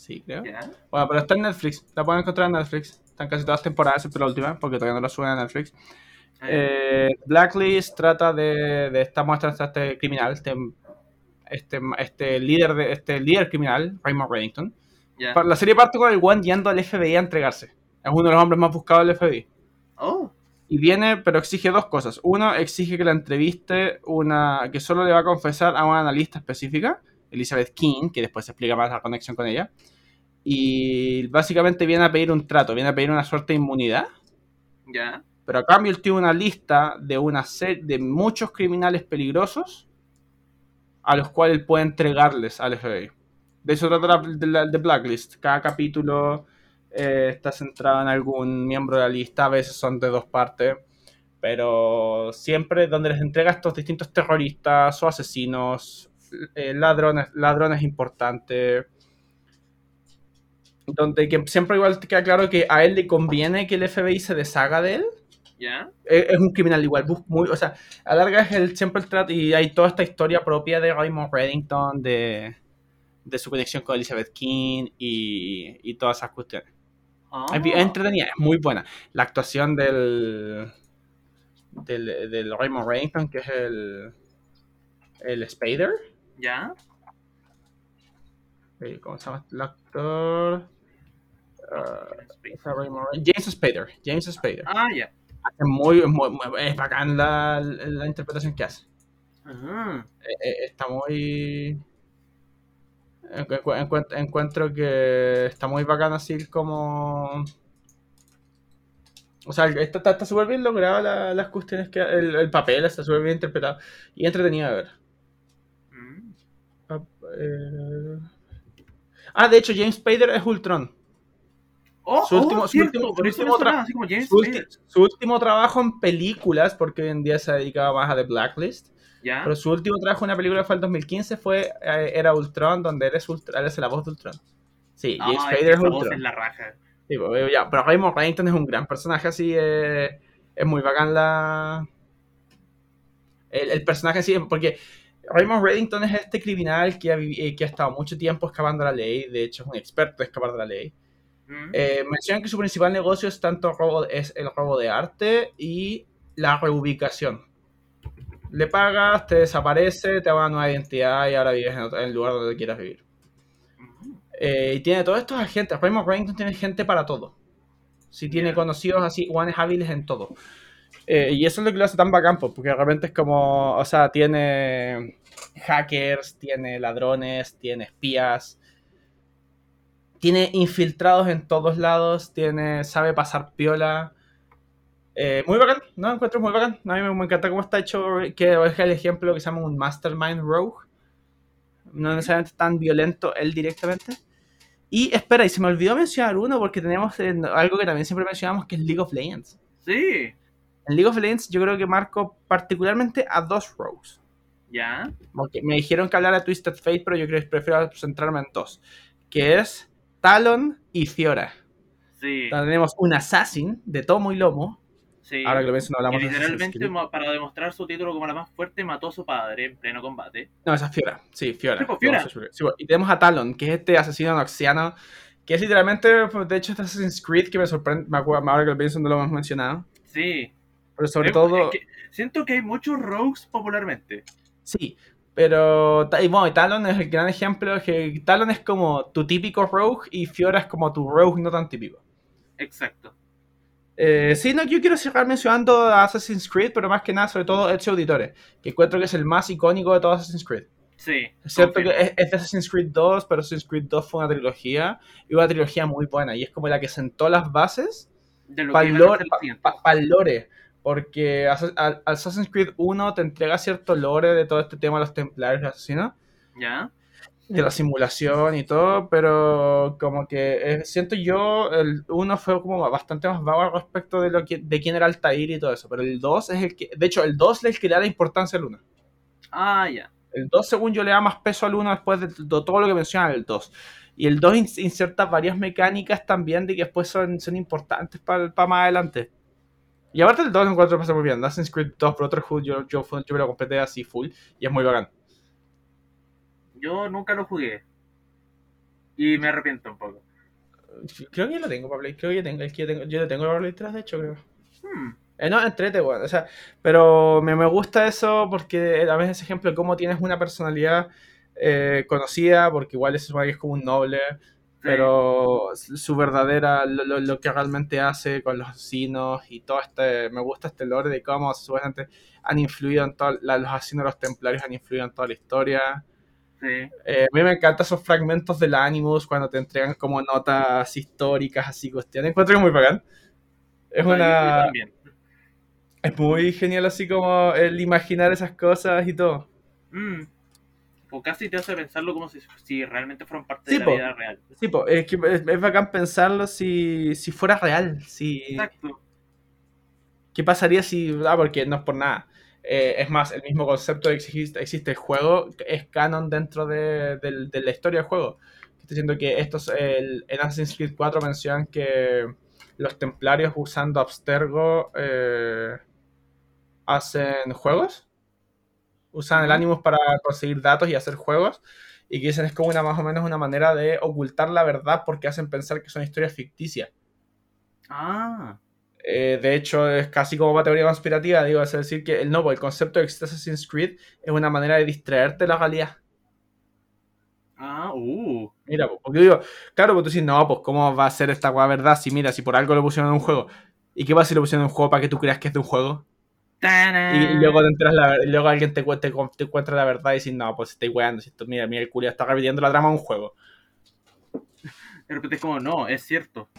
Sí, creo. ¿ya? Bueno, pero está en Netflix, la pueden encontrar en Netflix. Están casi todas las temporadas, excepto la última, porque todavía no la suben a Netflix. Eh, Blacklist trata de, de esta muestra de este criminal, este este, este líder de este líder criminal, Raymond Reddington. La serie parte con el one yendo al FBI a entregarse. Es uno de los hombres más buscados del FBI. Oh, Y viene, pero exige dos cosas. Uno, exige que la entreviste una que solo le va a confesar a una analista específica, Elizabeth King, que después se explica más la conexión con ella. Y básicamente viene a pedir un trato, viene a pedir una suerte de inmunidad. ya. Pero a cambio él tiene una lista de una serie de muchos criminales peligrosos a los cuales él puede entregarles al FBI. De eso trata la, de, la- de Blacklist. Cada capítulo eh, está centrado en algún miembro de la lista, a veces son de dos partes, pero siempre donde les entrega a estos distintos terroristas o asesinos, eh, ladrones, ladrones importantes, donde que siempre igual te queda claro que a él le conviene que el FBI se deshaga de él. Ya. Es, un criminal igual, muy, o sea, a larga es el, siempre el trato y hay toda esta historia propia de Raymond Reddington, de, de su conexión con Elizabeth King y, y todas esas cuestiones. Oh. Es entretenida, es muy buena. La actuación del, del, del Raymond Reddington, que es el, el Spader. Ya. Eh, ¿Cómo se llama el actor? Ah, James Spader. James Spader. Ah, ya. Es muy, muy, muy- es bacán la, la interpretación que hace. Ajá. Eh, eh, está muy. encu- encu- encuentro que está muy bacán así como. O sea, está súper bien logrado la- las cuestiones que. El, el papel está súper bien interpretado y entretenido de ver. Eh, Ah, de hecho, James Spader es Ultron. Oh, Su oh, último- su su Su, su trabajo en películas, porque hoy en día se dedicaba más a The Blacklist. Ya. Pero su último trabajo en una película fue el 2015, fue, eh, era Ultron, donde eres, Ultron, eres la voz de Ultron. Sí, No, James es que Spader es voz Ultron. es la raja. Sí, pues, ya, pero Raymond Reddington es un gran personaje, así eh, es muy bacán la... El, el personaje así, porque Raymond Reddington es este criminal que ha, eh, que ha estado mucho tiempo escapando de la ley, de hecho es un experto en escapar de la ley. Mm. Eh, mencionan que su principal negocio es tanto robo, es el robo de arte y la reubicación. Le pagas, te desaparece, te da una nueva identidad y ahora vives en, otro- en el lugar donde quieras vivir. Mm. Eh, y tiene todos estos agentes. Raymond Reddington tiene gente para todo. Si tiene conocidos así, guanes hábiles en todo. Eh, y eso es lo que lo hace tan bacán, porque de repente es como, o sea, tiene hackers, tiene ladrones, tiene espías, tiene infiltrados en todos lados, tiene, sabe pasar piola. Eh, muy bacán, ¿no? Encuentro muy bacán. A mí me, encanta cómo está hecho, que es el ejemplo que se llama un Mastermind Rogue. No necesariamente tan violento él directamente. Y espera, y se me olvidó mencionar uno porque tenemos algo que también siempre mencionamos que es League of Legends. Sí. En League of Legends yo creo que marco particularmente a dos rogues. Ya. Porque me dijeron que hablara de Twisted Fate, pero yo creo que prefiero centrarme en dos. Que es Talon y Fiora. Sí. Tenemos un assassin de tomo y lomo. Sí. Ahora que lo menciono Que hablamos de Assassin's literalmente, para demostrar su título como la más fuerte, mató a su padre en pleno combate. No, esa es Fiora. Sí, Fiora. Sí, pues, Fiora. Sí, pues, y tenemos a Talon, que es este asesino noxiano. Que es literalmente, pues, de hecho, este Assassin's Creed que me sorprende. Me acuerdo, ahora que lo pienso, no lo hemos mencionado. Sí. Pero sobre Es- todo. es que siento que hay muchos rogues popularmente. Sí, pero y bueno, Talon es el gran ejemplo que Talon es como tu típico rogue y Fiora es como tu rogue no tan típico. Exacto. Eh, sí, no, yo quiero cerrar mencionando a Assassin's Creed, pero más que nada, sobre todo Ezio Auditore, que encuentro que es el más icónico de todo Assassin's Creed. Sí. Es cierto confirmo. que es, es de Assassin's Creed 2, pero Assassin's Creed 2 fue una trilogía, y una trilogía muy buena, y es como la que sentó las bases para el lore, porque Assassin's Creed 1 te entrega cierto lore de todo este tema de los templarios asesinos, Ya. de la simulación y todo, pero como que eh, siento yo, el 1 fue como bastante más vago al respecto de lo que, de quién era Altair y todo eso, pero el 2 es el que, de hecho, el 2 es el que le da la importancia al 1. Ah, ya. El 2, según yo, le da más peso al 1 después de, todo lo que menciona el 2. Y el 2 in- inserta varias mecánicas también de que después son, son importantes para más adelante. Y aparte el 2 lo encuentro pasa muy bien. Assassin's Creed 2 Brotherhood yo, yo, fue- yo me lo completé así full y es muy bacán. Yo nunca lo jugué. Y me arrepiento un poco. Creo que lo tengo para Play. Creo que tengo, el que yo tengo. Yo lo tengo para Play 3, de hecho, creo. Hmm. Eh, no, entrete, weón. O sea, pero me, me gusta eso porque a veces ejemplo de cómo tienes una personalidad eh, conocida, porque igual es es como un noble, pero su verdadera, lo, lo, que realmente hace con los asesinos y todo este, me gusta este lore de cómo supuestamente han influido en todo, los asesinos los templarios han influido en toda la historia. Sí. Eh, a mí me encantan esos fragmentos del Animus cuando te entregan como notas históricas, así cuestiones. Encuentro que es muy bacán. Es una. Es muy genial, así como el imaginar esas cosas y todo. Mm o casi te hace pensarlo como si, realmente fueran parte de la vida real. Sí, es, que es, bacán pensarlo si, fuera real. Si, Exacto. ¿Qué pasaría si.? Ah, porque no es por nada. Eh, es más, el mismo concepto de existe, existe el juego es canon dentro de, la historia del juego. Estoy diciendo que estos, el, en Assassin's Creed 4 mencionan que los templarios usando Abstergo eh, hacen juegos usan el Animus para conseguir datos y hacer juegos. Y que dicen es como una más o menos una manera de ocultar la verdad porque hacen pensar que son historias ficticias. Ah. Eh, de hecho, es casi como una teoría conspirativa, digo, es decir, que el no, el concepto de Assassin's Creed es una manera de distraerte de la realidad. Ah, uh. Mira, porque digo, claro, pues tú dices, no, pues cómo va a ser esta verdad si mira, si por algo lo pusieron en un juego. ¿Y qué va si lo pusieron en un juego para que tú creas que es de un juego? Y luego, la, luego alguien te, te, te, encuentra la verdad y dices, no, pues estoy weando. Si esto, mira, mira, el curio está repitiendo la trama de un juego. De repente es como, no, es cierto.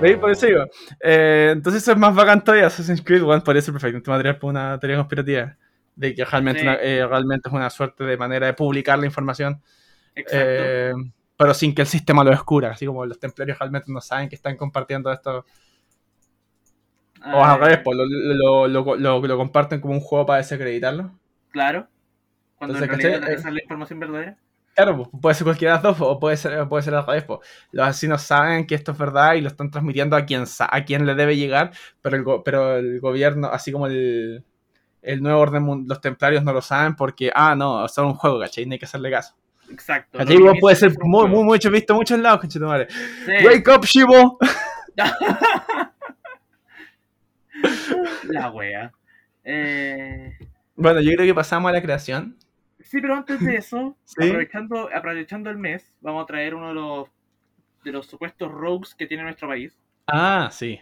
¿Veis? Por eso digo. Eh, entonces eso es más bacán todavía. Assassin's Creed One podría ser perfecto material para una teoría conspirativa. De que realmente, eh, realmente es una suerte de manera de publicar la información. Exacto. Eh, pero sin que el sistema lo descubra, así como los templarios realmente no saben que están compartiendo esto. o al revés, pues, lo, lo, lo, comparten como un juego para desacreditarlo. Claro. Cuando en realidad es la información verdadera. Claro, pues, puede ser cualquiera de las dos, o puede ser, puede ser al revés. Pues. Los asesinos saben que esto es verdad y lo están transmitiendo a quien, a quien le debe llegar, pero el, pero el gobierno, así como el, el nuevo orden, los templarios no lo saben porque, ah, no, es un juego, ¿cachai? No hay que hacerle caso. Exacto. puede ser muy, muy, mucho visto en muchos lados, conchetumare. Sí. Wake up, Shivo. la wea. Eh... Bueno, yo creo que pasamos a la creación. Sí, pero antes de eso, aprovechando, aprovechando el mes, vamos a traer uno de los, de los supuestos rogues que tiene nuestro país. Ah, sí.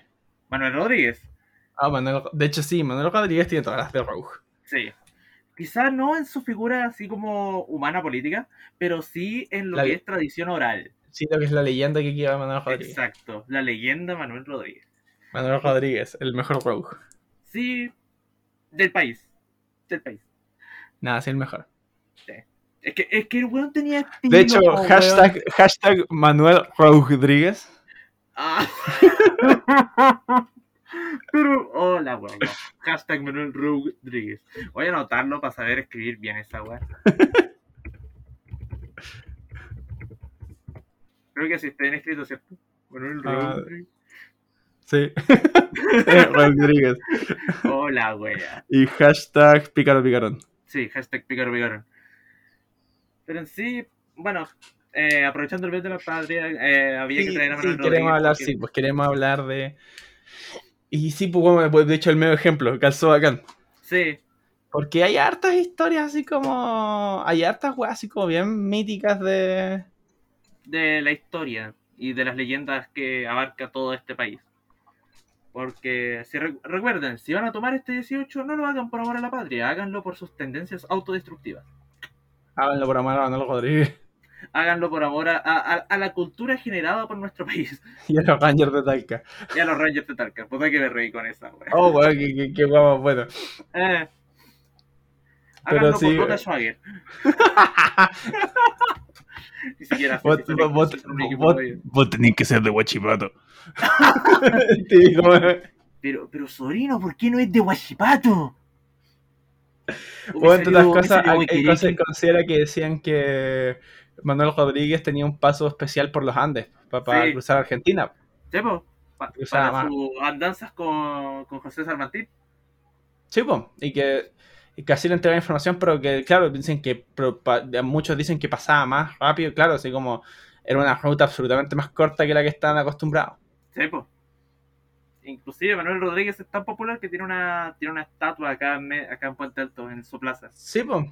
Manuel Rodríguez. Ah, Manuel, de hecho sí, Manuel Rodríguez tiene todas las de rogue. Sí. Quizás no en su figura así como humana política, pero sí en lo que es tradición oral. Sí, lo que es la leyenda que lleva Manuel Rodríguez. Exacto, la leyenda Manuel Rodríguez. Manuel Rodríguez, el mejor rogue. Sí, del país. Del país. Nada, sí, el mejor. Sí. Es que, es que el weón tenía De hecho, hashtag, hashtag Manuel Rodríguez. Ah. Pero, hola, weón. Hashtag Manuel Rodríguez. Voy a anotarlo para saber escribir bien esa weá. Creo que sí está bien escrito, ¿cierto? Manuel ah, Rodríguez. sí. Rodríguez. Hola, wea. Y hashtag Pícaro Picarón. Sí, hashtag Pícaro Picarón. Pero en sí, bueno, eh, aprovechando el mes de la patria, eh, había que traer a Manuel sí, Queremos hablar, sí, pues queremos hablar de y sí, pues, pues, de hecho, el medio ejemplo, calzó bacán. Sí. Porque hay hartas historias así como. Hay hartas weas así como bien míticas de. De la historia y de las leyendas que abarca todo este país. Porque si recuerden, si van a tomar este 18, no lo hagan por amor a la patria, háganlo por sus tendencias autodestructivas. Háganlo por amor a Manuel Rodríguez háganlo por amor a, la cultura generada por nuestro país. Y a los Rangers de Talca. Y a los Rangers de Talca. Pues hay que me reí con esa, weón. Oh, weón, qué, qué, guapo, bueno. Eh. Háganlo por Bota Schwager. Ni siquiera vos, vos, vos, tenés que ser de Huachipato. pero, pero, sobrino, ¿por qué no es de Huachipato? Bueno, entre otras cosas, hay cosas considera que decían que Manuel Rodríguez tenía un paso especial por los Andes para, cruzar Argentina. Sí, pues, para sus andanzas con, con José Sarmantín. Sí, pues, y que, y así le entregaba información, pero que, claro, dicen que muchos dicen que pasaba más rápido, claro, así como era una ruta absolutamente más corta que la que estaban acostumbrados. Sí, pues. Inclusive Manuel Rodríguez es tan popular que tiene una, tiene una estatua acá en, acá en Puente Alto, en su plaza. Sí, pues.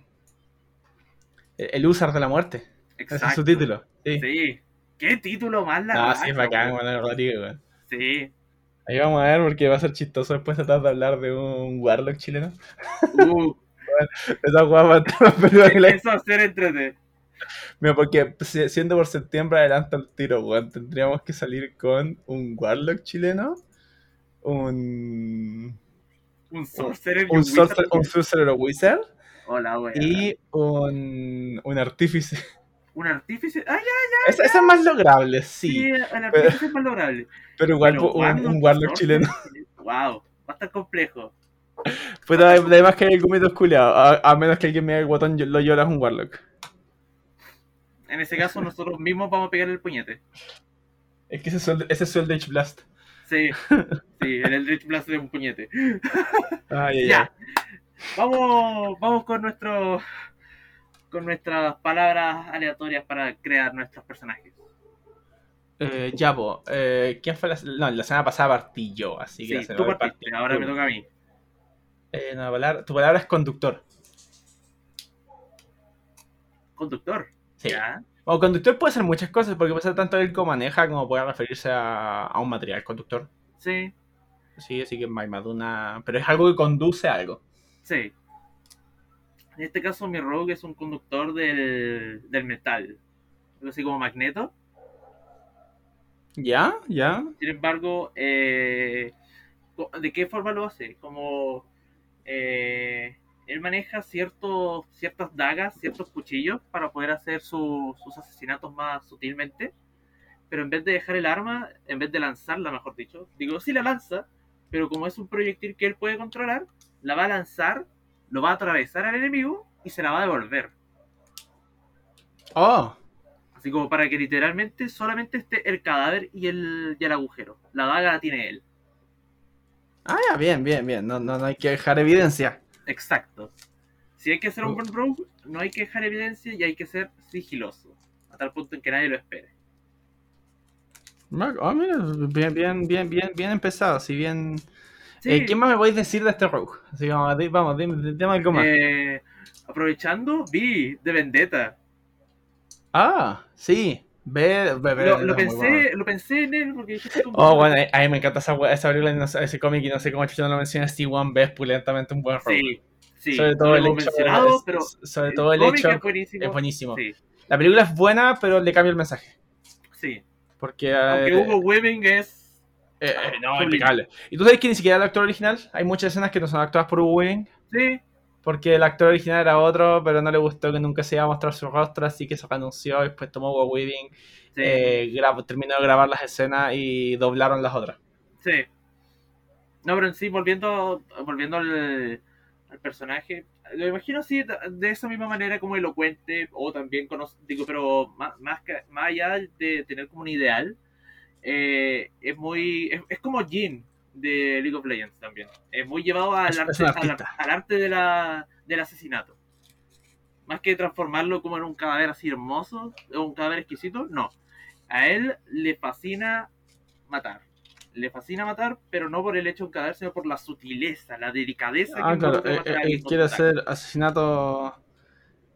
El Usar de la muerte. Ese es su título. Sí. Sí. ¿Qué título más la No, sí, es bacán, weón. Manuel Rodríguez, weón. Sí. Ahí vamos a ver porque va a ser chistoso después tratar de hablar de un Warlock chileno. Uh, Esa guapa pero que la- eso va a ser entrete. Mira, porque si- siendo por septiembre adelanta el tiro, weón. Tendríamos que salir con un Warlock chileno, un. Un sorcerer Un, un sorcerer, wizard. un sorcerer wizard Hola, weón. y un, un artífice. Un artífice. Ah, ya, Esa, esa es más lograble, sí, sí. el artífice es más lograble. Pero igual Pero un, Warlock, un Warlock sorcerer, chileno. Wow, va a estar complejo. Pero además que hay gomitos culiados. A, a menos que alguien me diga el botón, yo- lo llora es un Warlock. En ese caso, nosotros mismos vamos a pegar el puñete. Es que ese es el, ese es el Blast. Sí, sí, el Eldritch Blast de un puñete. Ay, Ya. Vamos, vamos con nuestro con nuestras palabras aleatorias para crear nuestros personajes. Eh, ya, po. Eh, ¿Quién fue la, no, la semana pasada partí yo, así que la Sí, semana tú partiste, partí ahora me toca a mí. Eh, no, palabra- tu palabra es conductor. Conductor. Sí. Ya. O conductor puede ser muchas cosas, porque puede ser tanto el que maneja como puede referirse a, a un material conductor. Sí, Sí, así que hay más de una. Pero es algo que conduce a algo. sí. En este caso, mi rogue es un conductor del, del metal. Algo así como magneto. ¿Ya? ¿Ya? Sin embargo, eh, ¿de qué forma lo hace? Como eh, él maneja ciertos, ciertas dagas, ciertos cuchillos para poder hacer su- sus asesinatos más sutilmente. Pero en vez de dejar el arma, en vez de lanzarla, mejor dicho, digo, sí la lanza, pero como es un proyectil que él puede controlar, la va a lanzar, lo va a atravesar al enemigo y se la va a devolver. Oh, Así como para que literalmente solamente esté el cadáver y el, y el agujero. La daga la tiene él. ah, ya, bien, bien, bien. No, no, no hay que dejar evidencia. Exacto. Si hay que ser un Oh. buen rogue, no hay que dejar evidencia y hay que ser sigiloso. A tal punto en que nadie lo espere. Ah, mira, bien, bien, bien, bien, bien empezado. Si bien. Sí, Eh, ¿Qué más me podéis decir de este rogue? Así que vamos, vamos, dime, dime algo más. eh, aprovechando, vi de Vendetta. Ah, sí. Ve, ve, ve- Lo, lo bueno. pensé, lo pensé en él porque tú- Oh, bueno, a mí me encanta esa, esa película, no ese cómic y no sé cómo chucha no lo menciona. Steve One ve pulentamente un buen rogue. Sí, sí. sobre todo el hecho, pero sobre todo el hecho es buenísimo. es buenísimo. Sí, La película es buena, pero le cambia el mensaje. sí. Porque Aunque eh, Hugo Weaving es. Eh, eh, no, impecable. Y tú sabes que ni siquiera el actor original, hay muchas escenas que no son actuadas por Hugo Weaving, Sí, porque el actor original era otro, pero no le gustó que nunca se iba a mostrar su rostro, así que se renunció y después tomó Hugo Weaving, sí, eh, grabó- terminó de grabar las escenas y doblaron las otras. sí. No, pero en sí, volviendo, volviendo al, al personaje, lo imagino así, de, esa misma manera como elocuente, o también, digo, pero más, más, que- más allá de tener como un ideal, eh, es muy, es, es como Jin de League of Legends también. Es muy llevado al Es- arte, al, al arte de la, del asesinato. Más que transformarlo como en un cadáver así hermoso, o un cadáver exquisito, no. A él le fascina matar. Le fascina matar, pero no por el hecho de un cadáver, sino por la sutileza, la delicadeza Ah, que claro, eh, él quiere hacer asesinato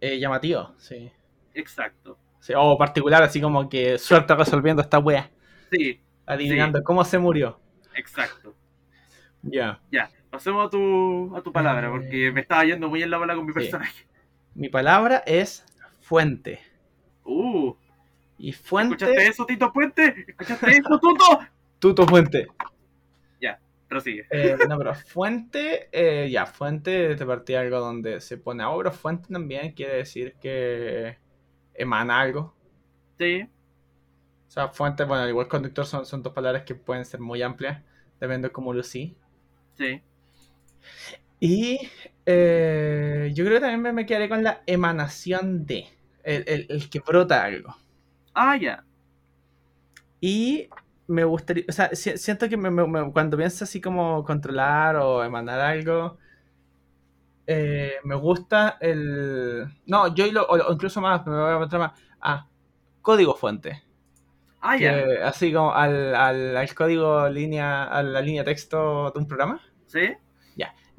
eh, llamativo, sí. Exacto. Sí, O particular, así como que suerte resolviendo esta wea, Sí, adivinando cómo se murió. exacto. Ya. Ya, pasemos a tu, a tu palabra, porque me estaba yendo muy en la bola con mi Sí. personaje. Mi palabra es fuente. Uh, Y fuente. ¿escuchaste eso, Tito Puente? ¿Escuchaste eso, Tuto? Tuto fuente. Prosigue. Eh, no, pero fuente, eh, ya, fuente de partida algo donde se pone agua, pero fuente también quiere decir que emana algo. Sí, O sea, fuente, bueno, igual conductor son, son dos palabras que pueden ser muy amplias, dependiendo de cómo lo sí. sí. Y eh, yo creo que también me, me quedaré con la emanación de, el, el- el que brota algo. Ah, ya. Y me gustaría, o sea, si- siento que me- cuando pienso así como controlar o emanar algo, eh, me gusta el... No, yo lo- o, incluso más, me voy a meter más. Ah, código fuente. Ah, ya. que- así como al, al, al código línea, a la línea texto de un programa. ¿Sí?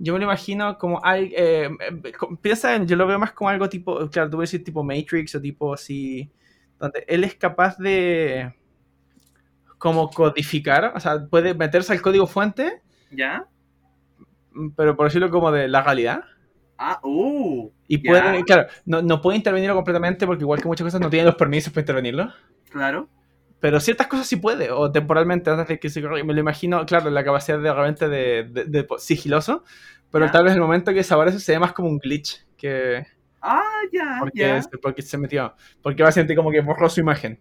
Yo me lo imagino como algo. eh, eh, piensa en, yo lo veo más como algo tipo. Claro, tú puedes decir tipo Matrix o tipo así. Donde él es capaz de. Como codificar, o sea, puede meterse al código fuente, ¿Ya? mm, pero por decirlo como de la realidad. Ah, uh. Y Ya. puede, claro, no, no puede intervenirlo completamente porque, igual que muchas cosas, no tiene los permisos para intervenirlo. Claro. Pero ciertas cosas sí puede, o temporalmente antes de que se Me lo imagino, claro, la capacidad de realmente de, de- de sigiloso, pero Ya. tal vez el momento que desaparece se ve más como un glitch que. Ah, ya, porque, ya. porque se metió. Porque va a sentir como que borró su imagen.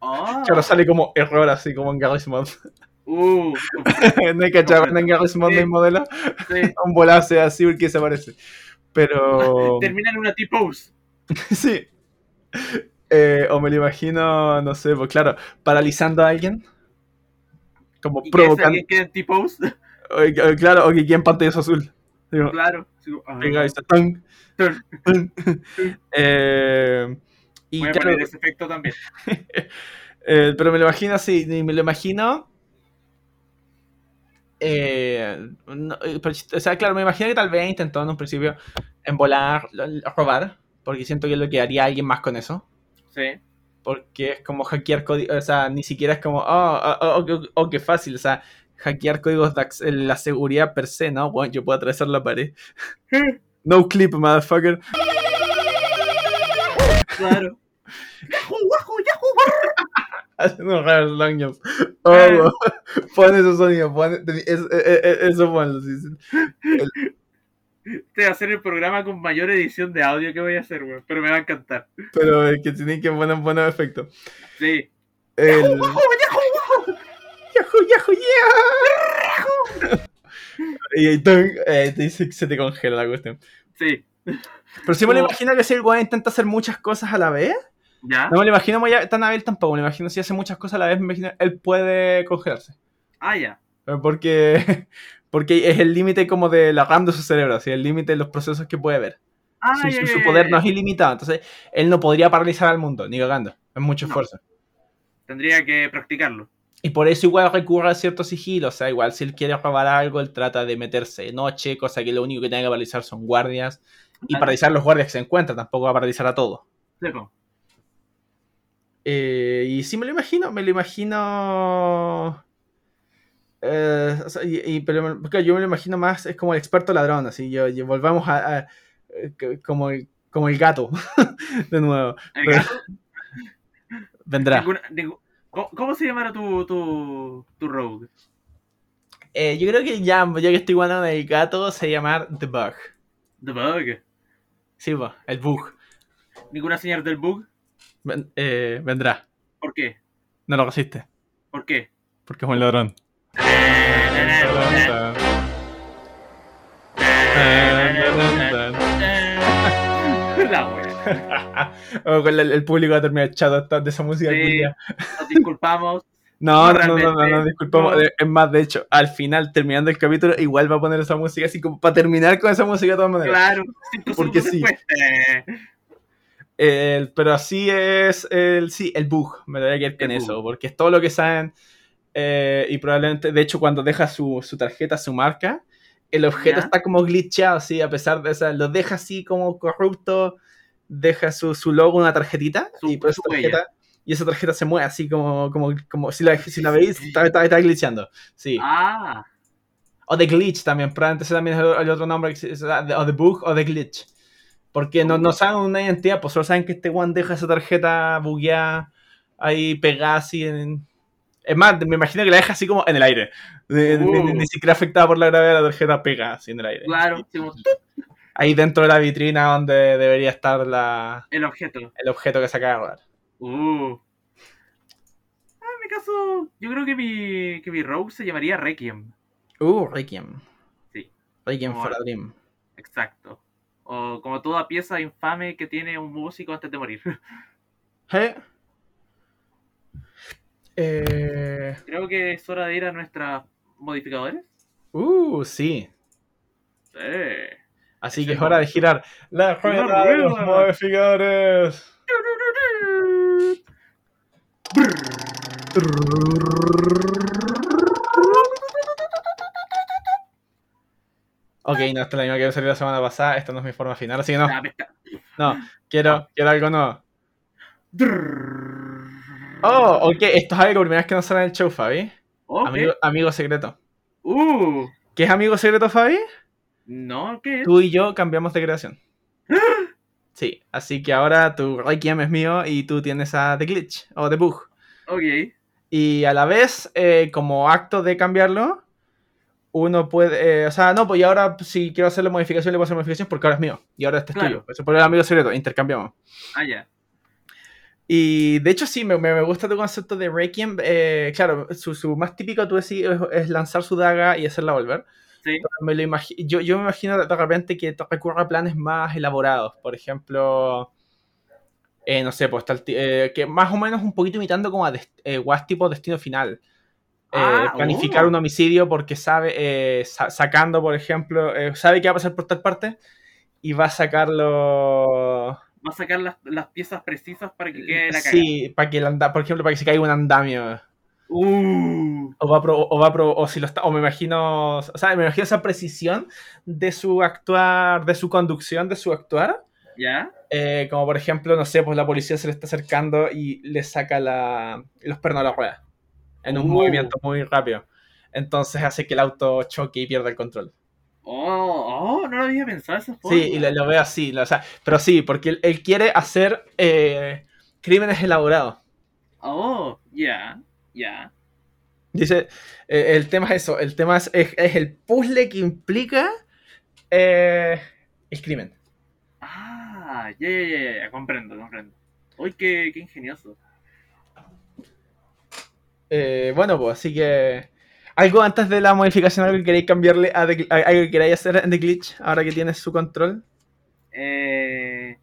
Ah. Claro, sale como error así como en Garry's Mod. Uh, ¿No hay cachado en Garry's Mod Sí. el modelo? sí. Un volado sea así porque desaparece. Pero. Termina en una T-pose. sí. Eh, o me lo imagino, no sé, pues claro, paralizando a alguien. Como ¿Y que ese provocando. claro, o que quede en pantallazo azul. Digo, claro. Ah, venga, ahí está, tan, Turn. tan. Eh, y Voy a claro, poner ese efecto también. Eh, pero me lo imagino así, me lo imagino. eh, no, eh, pero, o sea, claro, me imagino que tal vez intentó en un principio en volar, robar, porque siento que es lo que haría alguien más con eso. Sí. Porque es como hackear código, o sea, ni siquiera es como, oh, oh, oh, oh, oh, qué fácil, o sea, hackear códigos de ac- la seguridad per se, ¿no? Bueno, yo puedo atravesar la pared. No clip, motherfucker. Claro. ¡Yahoo, yahoo, yahoo! Haciendo raros long jumps. Oh, Eh. pon esos sonidos, pon, eso, eh, eso ponlo. sí, sí. Te voy a hacer el programa con mayor edición de audio que voy a hacer, weón. Pero me va a encantar. Pero es que tienen que poner buenos efectos. Sí. El... ¡Yahoo, yahoo! Yahoo, yahoo, yeah. y ahí ¡tung! eh, te dice que se te congela la cuestión. Sí. Pero sí me lo imagino que si el weón intenta hacer muchas cosas a la vez. ¿Ya? No me lo imagino muy a- tan hábil tampoco. Me lo imagino si hace muchas cosas a la vez. Me imagino él puede congelarse. Ah, ya. Porque, porque es el límite como de la RAM de su cerebro. Así, el límite de los procesos que puede ver. Ah, su, poder no es ilimitado. Entonces, él no podría paralizar al mundo, ni cagando. Es mucho No. esfuerzo. Tendría que practicarlo. Y por eso igual recurre a cierto sigilo. O sea, igual si él quiere robar algo, él trata de meterse de noche, cosa que lo único que tiene que paralizar son guardias. Y paralizar los guardias que se encuentran, tampoco va a paralizar a todos. Eh, y sí me lo imagino, me lo imagino. Eh, o sea, y, y- pero porque yo me lo imagino más, es como el experto ladrón, así. Yo, yo- volvamos a, a- eh, como, el, como el gato, de nuevo. El Pero- gato, Vendrá. ninguna- ¿Cómo, cómo se llamará tu, tu, tu rogue? Eh, yo creo que ya, ya que estoy jugando con el gato, se llama The Bug. The Bug. Sí, el bug. ¿Ninguna señal del bug? Ven- eh, vendrá. ¿Por qué? No lo resiste, ¿Por qué? porque es un ladrón. La wea. Con el, el público va a terminar chato de esa música. Sí. Nos disculpamos. No, No, no, no, no, disculpamos. Es más, de hecho, al final, terminando el capítulo, igual va a poner esa música así como para terminar con esa música de todas maneras. Claro. Porque sí. El- pero así es el, sí, el bug. Me voy a quedar con eso, porque es todo lo que saben. Eh, y probablemente, de hecho, cuando deja su, su tarjeta, su marca, el objeto Ya. está como glitchado, así, a pesar de eso, lo deja así como corrupto, deja su, su logo, una tarjetita, Su- y, por esa tarjeta, y esa tarjeta se mueve así como, como, como si, la, si la veis, está, está, está glitchando. Sí. Ah, O de glitch también, probablemente ese también es el, el otro nombre, que es, o de bug o de glitch. Porque no, no saben una identidad, pues solo saben que este one deja esa tarjeta bugueada ahí pegada así en... Es más, me imagino que la deja así como en el aire. Ni, ni- ni- Uh. ni siquiera afectada por la gravedad de la tarjeta pegada así en el aire. claro. sí, Ahí dentro de la vitrina donde debería estar la, El objeto. el objeto que se acaba de rodar. Uh. Ah, en mi caso, yo creo que mi, que mi rogue se llamaría Requiem. Uh, Requiem. Sí. Requiem Como- for a Dream. Exacto. O como toda pieza infame que tiene un músico antes de morir. ¿Eh? Eh, Creo que es hora de ir a nuestros modificadores. uh, sí. Sí. Así Es que es hora de girar la rueda de los modificadores. Ok, no, esta es la misma que salió la semana pasada. Esta no es mi forma final, así que no. No, quiero, quiero algo nuevo. Oh, ok, esto es algo primera vez que nos sale en el show, Fabi. Ok. Amigo, amigo secreto. Uh, ¿Qué es amigo secreto, Fabi? no, ¿qué es? Tú y yo cambiamos de creación. Sí, así que ahora tu Requiem es mío y tú tienes a The Glitch o The Bug. Ok. Y a la vez, eh, como acto de cambiarlo, uno puede. eh, o sea, no, pues y ahora si quiero hacerle modificación, le puedo hacer modificación porque ahora es mío. Y ahora este es Claro. tuyo. Eso por el amigo secreto, intercambiamos. Ah, ya. Y de hecho, sí, me, me- gusta tu concepto de Requiem. eh, claro, su, su más típico, tú decís, es, es lanzar su daga y hacerla volver. Sí. Me lo yo, yo me imagino de repente que te recurra a planes más elaborados. Por ejemplo, eh, no sé, pues ti- eh, que más o menos un poquito imitando como a des- eh, guas tipo destino final. Ah, planificar oh. un homicidio porque sabe, sa- sacando, por ejemplo, sabe que va a pasar por tal parte y va a sacarlo. Va a sacar las, las piezas precisas para que quede la cagada. Sí, para que el anda, por ejemplo, para que se caiga un andamio. Uh, O va a pro- o va pro- o si lo está, o me imagino, o sea, me imagino esa precisión de su actuar, de su conducción, de su actuar. ¿Ya? Eh, como por ejemplo, no sé, pues la policía se le está acercando y le saca la, los pernos a la rueda. En un Uh. movimiento muy rápido. Entonces hace que el auto choque y pierda el control. Oh, oh, no lo había pensado esa forma. Sí, y lo, lo veo así. lo- o sea, pero sí, porque él, él quiere hacer eh, crímenes elaborados. Oh, ya, ya. Dice, eh, el tema es eso, el tema es, es- es el puzzle que implica eh, el crimen. Ah, ya, ya, ya, ya, comprendo, comprendo. Uy, qué, qué ingenioso. Eh, bueno, pues así que... ¿Algo antes de la modificación, algo que queréis cambiarle a, The a- algo que queráis hacer en The Glitch ahora que tienes su control? Eh,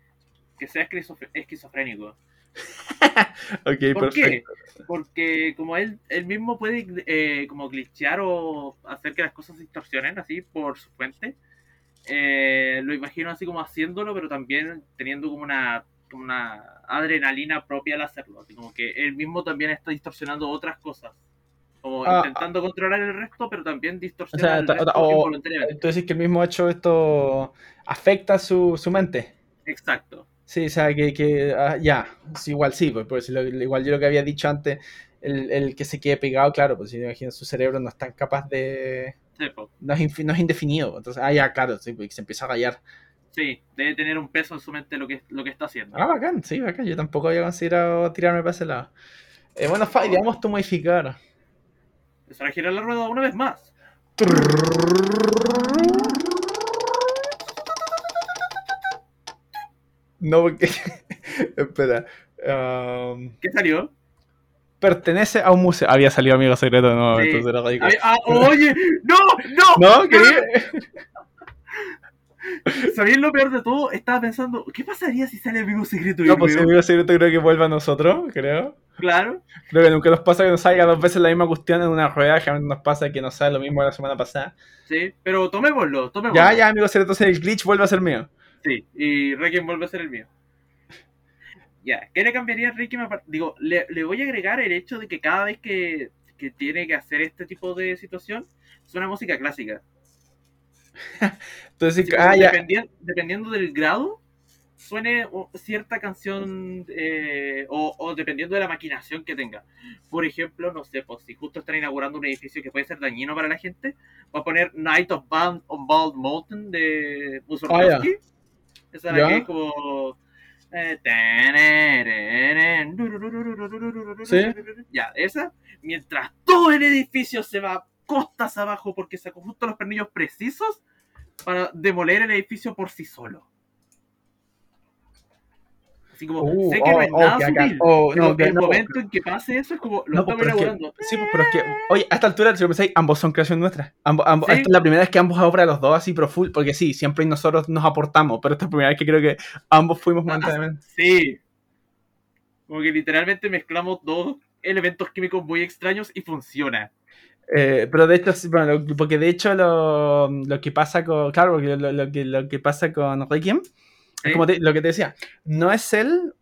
que sea esquizof- esquizofrénico. Ok, ¿Por qué? perfecto. Porque como él, él mismo puede eh, como glitchear o hacer que las cosas se distorsionen así por su fuente, eh, lo imagino así como haciéndolo, pero también teniendo como una, como una adrenalina propia al hacerlo. Así como que él mismo también está distorsionando otras cosas. Como Ah, intentando controlar el resto, pero también O distorsiona sea, el resto o- involuntariamente. tú decís que el mismo hecho esto afecta su, su mente. Exacto. Sí, o sea, que, que ah, ya, sí, igual sí, pues, pues, lo- igual yo lo que había dicho antes, el, el que se quede pegado, claro, pues si imagino su cerebro no es tan capaz de... Sí. No es, infi- no es indefinido, entonces, ah, ya, claro, sí, pues, se empieza a rayar. Sí, debe tener un peso en su mente lo que, lo que está haciendo. Ah, bacán, sí, bacán, yo tampoco había considerado tirarme para ese lado. Eh, bueno, Fabi, digamos tu modificar. Empezar a girar la rueda una vez más. No, porque... Espera. um, ¿Qué salió? pertenece a un museo. Había salido amigo secreto, no, Sí. entonces era. Ay, ah, oye, no, no. ¿No? ¿Quería? ¿Sabías lo peor de todo? Estaba pensando, ¿qué pasaría si sale amigo secreto? No, y pues luego? amigo secreto creo que vuelve a nosotros, creo. Claro. Creo que nunca nos pasa que nos salga dos veces la misma cuestión en una rueda. Generalmente nos pasa que nos sale lo mismo la semana pasada. Sí, pero tomémoslo, tomémoslo. Ya, ya, amigo secreto, entonces el glitch vuelve a ser mío. Sí, y Requiem vuelve a ser el mío. Ya, ¿qué le cambiaría a Requiem? Digo, le, le voy a agregar el hecho de que cada vez que, que tiene que hacer este tipo de situación, suena música clásica. Entonces, ah, ya. dependiendo del grado, suene cierta canción eh, o, o dependiendo de la maquinación que tenga. Por ejemplo, no sé, pues si justo están inaugurando un edificio que puede ser dañino para la gente, va a poner Night of Band on Bald Mountain de Mussorgsky. Esa es la que es como... Sí. Ya, esa. Mientras todo el edificio se va costas abajo porque sacó justo los pernillos precisos para demoler el edificio por sí solo. Así como, Uh, sé que no oh, es oh, nada acá- sutil, oh, pero no, que el no, momento en que pase eso es como, lo No, estamos pero es que- sí, pues, pero es que, oye, a esta altura, si lo pensáis, ambos son creación nuestra. Ambos, ambos- Sí. Esta es la primera vez que ambos obras los dos así pro full, porque sí, siempre nosotros nos aportamos, pero esta es la primera vez que creo que ambos fuimos Ah, momentáneamente. Sí. Como que literalmente mezclamos dos elementos químicos muy extraños y funciona. Eh, pero de hecho, bueno, lo- porque de hecho lo, lo que pasa con, claro, lo, lo que, lo que pasa con Requiem, Sí. es como te- lo que te decía, no es él,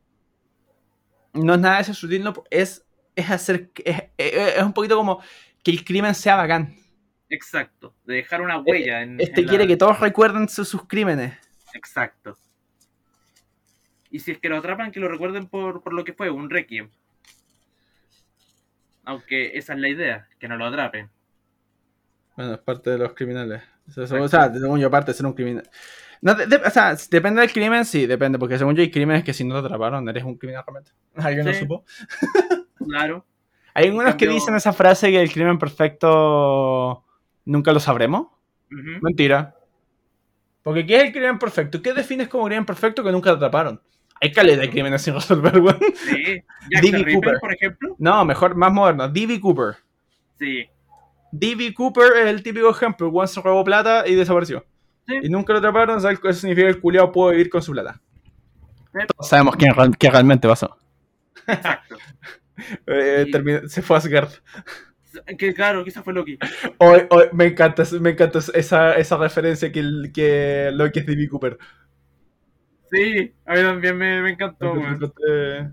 no es nada de ese sutil, no, es es hacer. Es, es- es un poquito como que el crimen sea bacán. Exacto. De dejar una huella en. Este en la- quiere que todos recuerden su- sus crímenes. Exacto. Y si es que lo atrapan, que lo recuerden por, por lo que fue, un requiem. Aunque esa es la idea, que no lo atrapen. Bueno, es parte de los criminales. O sea, o sea, según yo, aparte de ser un criminal. No, de- de- o sea, depende del crimen, sí, depende, porque según yo hay crímenes que si no te atraparon eres un criminal realmente. ¿Alguien lo supo? Claro. Hay algunos que dicen esa frase que el crimen perfecto nunca lo sabremos. Mentira. Porque ¿qué es el crimen perfecto? ¿Qué defines como crimen perfecto que nunca te atraparon? Hay caleta de crímenes sin resolver, weón. Sí. D.B. Cooper. por ejemplo. No, mejor, más moderno. D.B. Cooper. Sí. D.B. Cooper es el típico ejemplo. Weón se robó plata y desapareció. Sí. Y nunca lo atraparon, ¿sabes? Eso significa que el culiao puede vivir con su plata. Sí. Todos sabemos qué realmente pasó. Exacto. Eh, Y- terminó- se fue a Asgard. Que claro, quizás fue Loki. Hoy, hoy, me encanta, me encanta esa, esa referencia que, el- que Loki es D.B. Cooper. Sí, a mí también me, me encantó. Eh,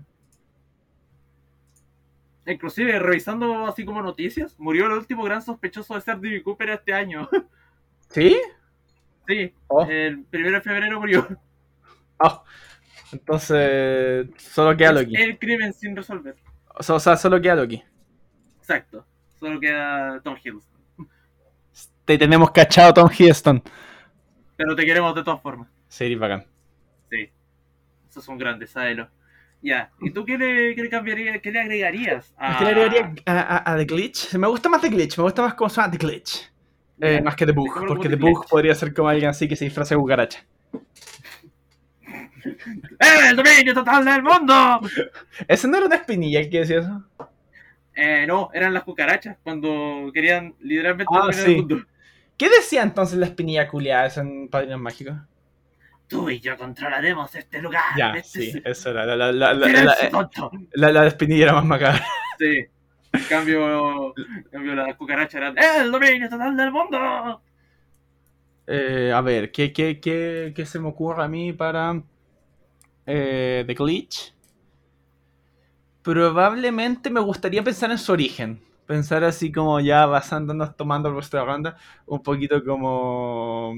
Inclusive, revisando así como noticias, murió el último gran sospechoso de ser D.B. Cooper este año. ¿Sí? Sí, Oh. el primero de febrero murió. Ah, entonces, solo queda Loki. El crimen sin resolver. O sea, o sea, solo queda Loki. Exacto. Solo queda Tom Hiddleston. Te tenemos cachado, Tom Hiddleston. Pero te queremos de todas formas. Sí, bacán. Sí. Esos son grandes, sábelo. Ya. ¿Y tú qué le, qué le cambiarías, qué le agregarías a... ¿Qué le agregaría a, a- a The Glitch? Me gusta más The Glitch, me gusta más cómo suena The Glitch. Eh, más que The Bug, porque The Bug podría ser como alguien así que se disfraza de cucaracha. ¡Eh, ¡El dominio total del mundo! ¿Ese no era una espinilla el que decía eso? Eh, no, eran las cucarachas cuando querían literalmente Ah, sí. el mundo. ¿Qué decía entonces la espinilla culiada esa en Padrinos Mágicos? Tú y yo controlaremos este lugar. Ya, este sí, es- eso era. La, la, la, la- la espinilla era más macabra. Sí. Cambio, cambio las cucarachas eran ¡El dominio total del mundo! Eh, a ver, ¿qué, qué, qué, qué se me ocurre a mí para eh, The Glitch? Probablemente me gustaría pensar en su origen. Pensar así como ya basándonos, tomando vuestra ronda, un poquito como...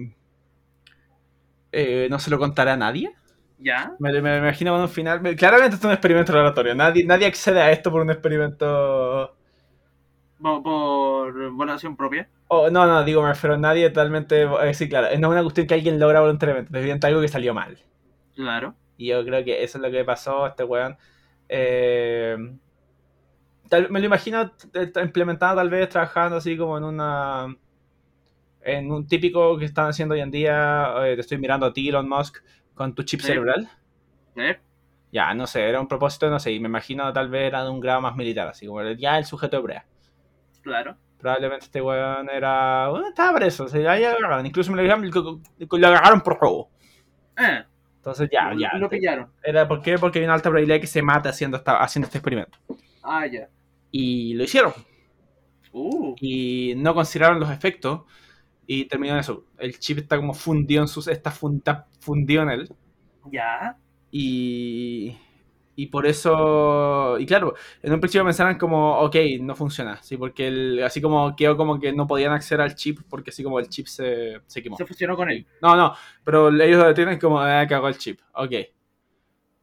eh, no se lo contará a nadie. ¿Ya? Me, me- me imagino con un final... me- claramente esto es un experimento laboratorio. Nadie, nadie accede a esto por un experimento... Por, por votación propia. Oh, no, no, digo, me refiero a nadie totalmente... eh, sí, claro, no es una cuestión que alguien logra voluntariamente. Evidente algo que salió mal. Claro. Y yo creo que eso es lo que pasó a este weón. Eh, tal- me lo imagino t- implementado tal vez trabajando así como en una... En un típico que están haciendo hoy en día, eh, te estoy mirando a ti, Elon Musk, con tu chip Sí. cerebral. ¿Sí? Ya, no sé, era un propósito, no sé, y me imagino tal vez era de un grado más militar, así como ya el sujeto hebrea. Claro. Probablemente este weón era... Bueno, estaba preso, se ahí agarraron, incluso me lo, dijeron, lo- lo agarraron por robo. Eh, Entonces ya, lo, ya. lo pillaron. Era, ¿Por qué? Porque hay una alta probabilidad de que se mate haciendo, esta, haciendo este experimento. Ah, ya. Y lo hicieron. Uh, Y no consideraron los efectos. Y terminó en eso. El chip está como fundido en sus. Está, fun- está fundido en él. ya. Y. Y por eso. Y claro, en un principio pensaron como, ok, no funciona. Sí, porque el- así como quedó como que no podían acceder al chip. Porque así como el chip se, se quemó. Se fusionó con él. No, no, pero ellos lo detienen como, ah, cagó el chip. Ok.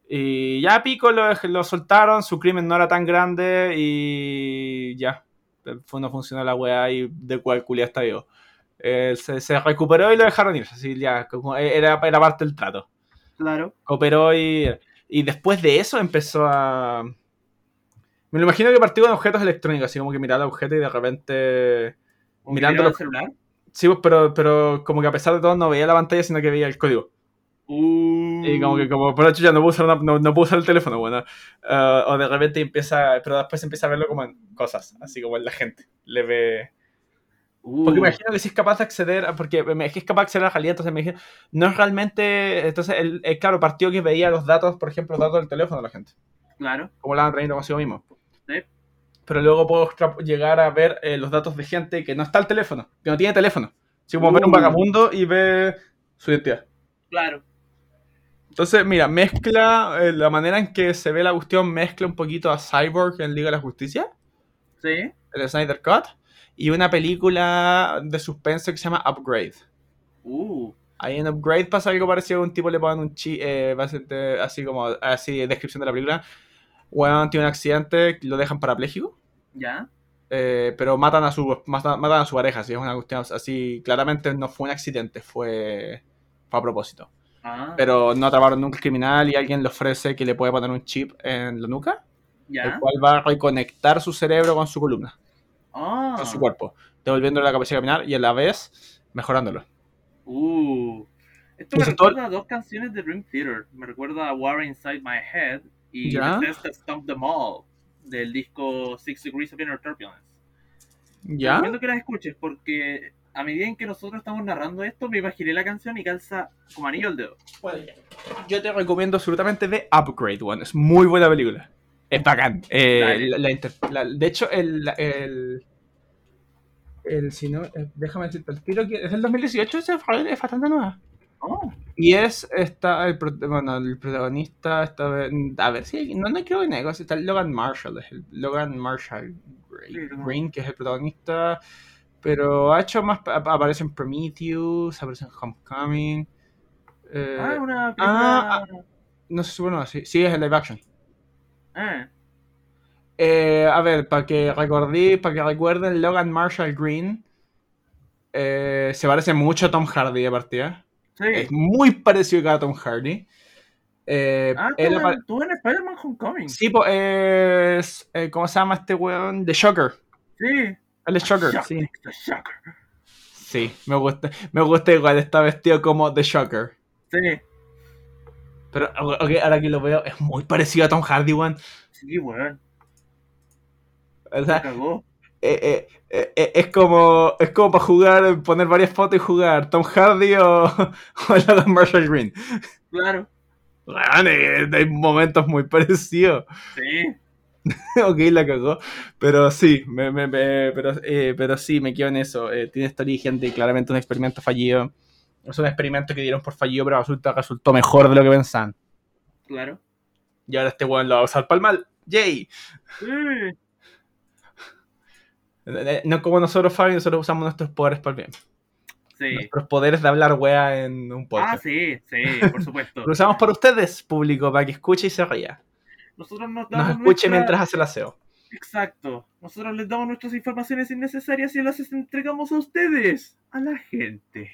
Y ya Pico lo, lo soltaron, su crimen no era tan grande y ya. No funcionó la weá y de cual culia está vivo. Eh, se, se recuperó y lo dejaron ir. Así ya, como era, era parte del trato. Claro. Cooperó y, y después de eso empezó a... Me lo imagino que partió con objetos electrónicos, así como que miraba el objeto y de repente... ¿Un Mirando del celular? Sí, pues, pero, pero como que a pesar de todo no veía la pantalla, sino que veía el código. Uh. Y como que como por ya no puedo usar, una- no, no puedo usar el teléfono, bueno. Eh, o de repente empieza, pero después empieza a verlo como en cosas, así como en la gente. Le ve... Uh. Porque me imagino que si es capaz de acceder, a- porque me- es que es capaz de acceder a la realidad, entonces me imagino, no es realmente, entonces, el, el- claro, partió que veía los datos, por ejemplo, los datos del teléfono de la gente, Claro. como la han traído consigo mismo. Sí. Pero luego puedo llegar a ver eh, los datos de gente que no está al teléfono, que no tiene teléfono. Así como ver un Uh. vagabundo y ve su identidad. Claro. Entonces, mira, mezcla, eh, la manera en que se ve la cuestión mezcla un poquito a Cyborg en Liga de la Justicia, Sí. el Snyder Cut, y una película de suspense que se llama Upgrade. Uh. Ahí en Upgrade pasa algo parecido, un tipo le ponen un chi, eh, así como, así, descripción de la película. Weón tiene un accidente, lo dejan parapléjico, ¿Ya? eh, pero matan a su matan, matan a su pareja, así es una cuestión así, claramente no fue un accidente, fue, fue a propósito. Ah. Pero no atraparon nunca al criminal y alguien le ofrece que le puede poner un chip en la nuca, el cual va a reconectar su cerebro con su columna, Ah. con su cuerpo, devolviéndole la capacidad de caminar y a la vez mejorándolo. Uh. Esto me Eso todo- recuerda a dos canciones de Dream Theater. Me recuerda a War Inside My Head y ¿Ya? The Test That Stomp Them All del disco Six Degrees of Inner Turbulence. ¿Ya? Recomiendo que las escuches porque a medida en que nosotros estamos narrando esto, me imaginé la canción y calza como anillo al dedo. Yo te recomiendo absolutamente The Upgrade One. Es muy buena película. Es bacán. Eh, la- la inter- la- de hecho, el. el, el si no, eh, déjame decirte el tiro que es del 2018, ese fue- es bastante nueva. Oh, Y es está el, bueno, el protagonista vez- a ver si no, no creo que negocios está el Logan Marshall, es el Logan Marshall Green, Sí, que es el protagonista, pero ha hecho más ap- aparece en Prometheus, aparece en Homecoming. eh, ah, una ah, película. no sé bueno, sí, sí es el live action. Ah, Eh, a ver, para que recordé, para que recuerden, Logan Marshall Green eh, se parece mucho a Tom Hardy de partida. sí. Es muy parecido a Tom Hardy. Eh, ah, tú, en, tú en Spider-Man Homecoming. sí, pues es. eh, ¿Cómo se llama este weón? The Shocker. Sí. Es Shocker, Shock, sí. The Shocker. Sí, me gusta. Me gusta igual, está vestido como The Shocker. Sí. Pero ok, ahora que lo veo, es muy parecido a Tom Hardy, weón. Sí, weón. O Se sea, cagó. eh, eh, eh, es como es como para jugar, poner varias fotos y jugar Tom Hardy o, o Logan Marshall Green. Claro. Eh, hay momentos muy parecidos. Sí. ok, la cagó. Pero sí, me, me- me- pero, pero sí, me quedo en eso. Tiene este origen de claramente un experimento fallido. Es un experimento que dieron por fallido, pero resulta, resultó mejor de lo que pensaban. Claro. Y ahora este weón lo va a usar para el mal. ¡Yay! Eh, No como nosotros, Fabio, nosotros usamos nuestros poderes para el bien. Sí. Nuestros poderes de hablar wea en un Ah, podcast. sí, sí, por supuesto. Lo usamos para ustedes, público, para que escuche y se ría. Nosotros nos Nos damos escuche nuestra- mientras hace el aseo. Exacto. Nosotros les damos nuestras informaciones innecesarias y las entregamos a ustedes, a la gente.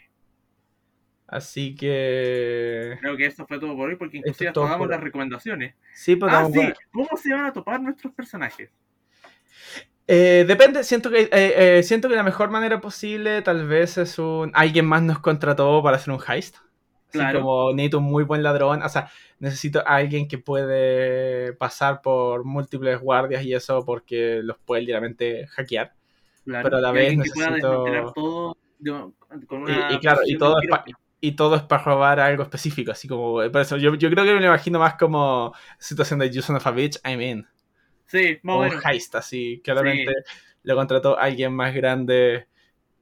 Así que. Creo que esto fue todo por hoy porque inclusive hasta damos por las recomendaciones. Sí, pues Ah, sí. ¿Cómo se van a topar nuestros personajes? Eh, depende, siento que, eh, eh, siento que la mejor manera posible tal vez es un... Alguien más nos contrató para hacer un heist. Así Claro. como necesito un muy buen ladrón, o sea, necesito a alguien que puede pasar por múltiples guardias y eso porque los puede literalmente hackear. Claro. Pero a la vez necesito- desmantelar todo de- con una Y- y claro, y todo es. Y todo es para robar algo específico, así como... Por eso yo, yo creo que me lo imagino más como situación de You son of a bitch, I'm in. Sí, más un heist, así. Claramente lo contrató alguien más grande.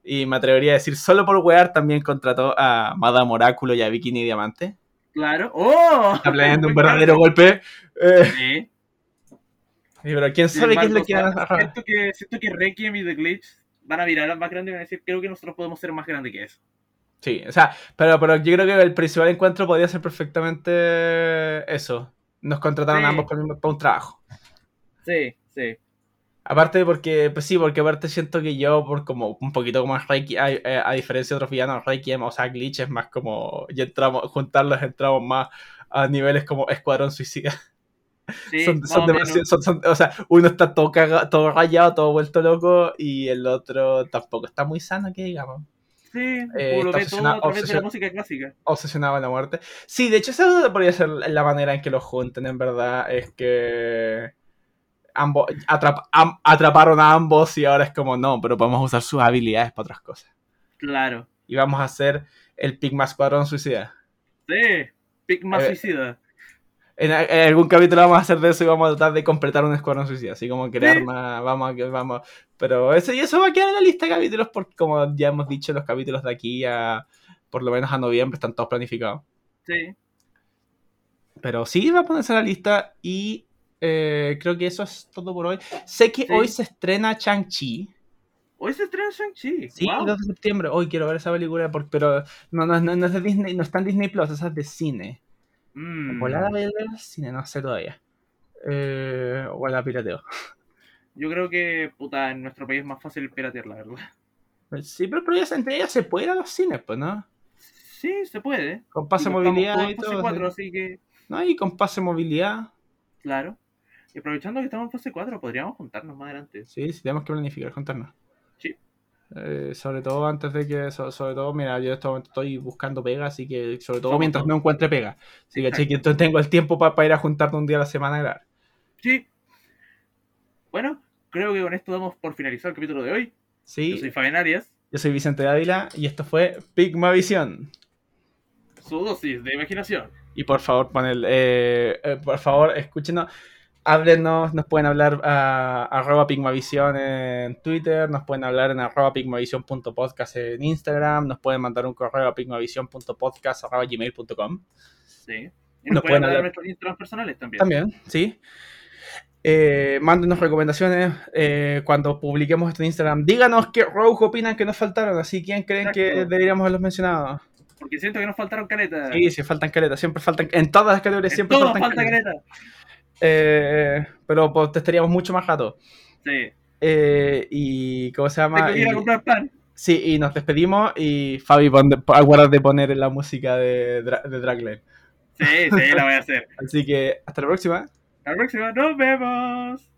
Y me atrevería a decir, solo por wear también contrató a Madame Oráculo y a Bikini Diamante. Claro. ¡Oh! Está planeando un verdadero golpe. Eh, Sí. pero quién sabe qué es lo que van a siento que Siento que Requiem y The Glitch van a virar al más grande y van a decir, creo que nosotros podemos ser más grandes que eso. Sí, o sea, pero, pero yo creo que el principal encuentro podría ser perfectamente eso. Nos contrataron Sí. a ambos para, un trabajo. Sí, sí. Aparte porque, pues sí, porque aparte siento que yo, por como un poquito como Reiki, a, a- a diferencia de otros villanos, Requiem, o sea, Glitch es más como, ya entramos, juntarlos entramos más a niveles como Escuadrón Suicida. Sí, son, son demasiado- son- son- o sea, uno está todo, caga- todo rayado, todo vuelto loco, y el otro tampoco está muy sano, que digamos. Sí, Eh, lo ve todo a través de la música clásica. Obsesionado con la muerte. Sí, de hecho, esa podría ser la manera en que los junten, en verdad, es que ambos atrap- am- atraparon a ambos y ahora es como, no, pero podemos usar sus habilidades para otras cosas. Claro. Y vamos a hacer el Pigma Escuadrón Suicida. Sí. Pigma Eh, suicida. En, algún capítulo vamos a hacer de eso y vamos a tratar de completar un escuadrón suicida, así como crear Sí. más, vamos, a- vamos, pero eso, y eso va a quedar en la lista de capítulos porque como ya hemos dicho, los capítulos de aquí a, por lo menos a noviembre están todos planificados. Sí. Pero sí, va a ponerse en la lista y eh, creo que eso es todo por hoy. Sé que Sí. hoy se estrena Chang-Chi. Hoy se estrena Shang-Chi. Sí, Wow. el 2 de septiembre. Hoy quiero ver esa película, porque, pero no, no, no, no es de Disney, no está en Disney Plus, esa es de cine. Mm. Volada a ver cine, no sé todavía. Eh, o la pirateo. Yo creo que, puta, en nuestro país es más fácil piratear, la verdad. Sí, pero, pero ya, entre ellas se puede ir a los cines, pues, ¿no? Sí, se puede. Con pase Y movilidad y todo. 4, sí. así que, ¿No? Y con pase movilidad. claro. Y aprovechando que estamos en fase 4, podríamos juntarnos más adelante. Sí, sí, tenemos que planificar, contarnos. Sí. Eh, sobre todo antes de que, so- sobre todo, mira, yo en este momento estoy buscando pega, así que sobre todo Somos mientras todos. no encuentre pega. Así que, que entonces tengo el tiempo para ir a juntarnos un día a la semana a grabar. Sí. Bueno, creo que con esto damos por finalizado el capítulo de hoy. Sí, Yo soy Fabián Arias. yo soy Vicente Dávila y esto fue Pigma Visión. Su dosis de imaginación. Y por favor, pon el, eh, eh, por favor, escúchenos, háblenos, nos pueden hablar a arroba Pigmavisión en Twitter, nos pueden hablar en arroba pigmavision.podcast en Instagram, nos pueden mandar un correo a pigmavision.podcast arroba gmail.com. Sí. Y Nos nos pueden pueden dar hablar- nuestros Instagram personales también. También, sí. Eh, mándenos recomendaciones eh, cuando publiquemos esto en Instagram. Díganos qué Rogue opinan que nos faltaron, así quién creen que deberíamos haberlos mencionado. Porque siento que nos faltaron caletas. Sí, sí, faltan caletas, siempre faltan, en todas las categorías En siempre faltan falta caletas. caleta. Eh, pero pues, te estaríamos mucho más rato. Sí. Eh, y ¿cómo se llama? Y- comprar sí, y nos despedimos. Y Fabi, pon de- poner la música de, de Dragline. Sí, sí, la voy a hacer. Así que hasta la próxima la próxima, nos vemos.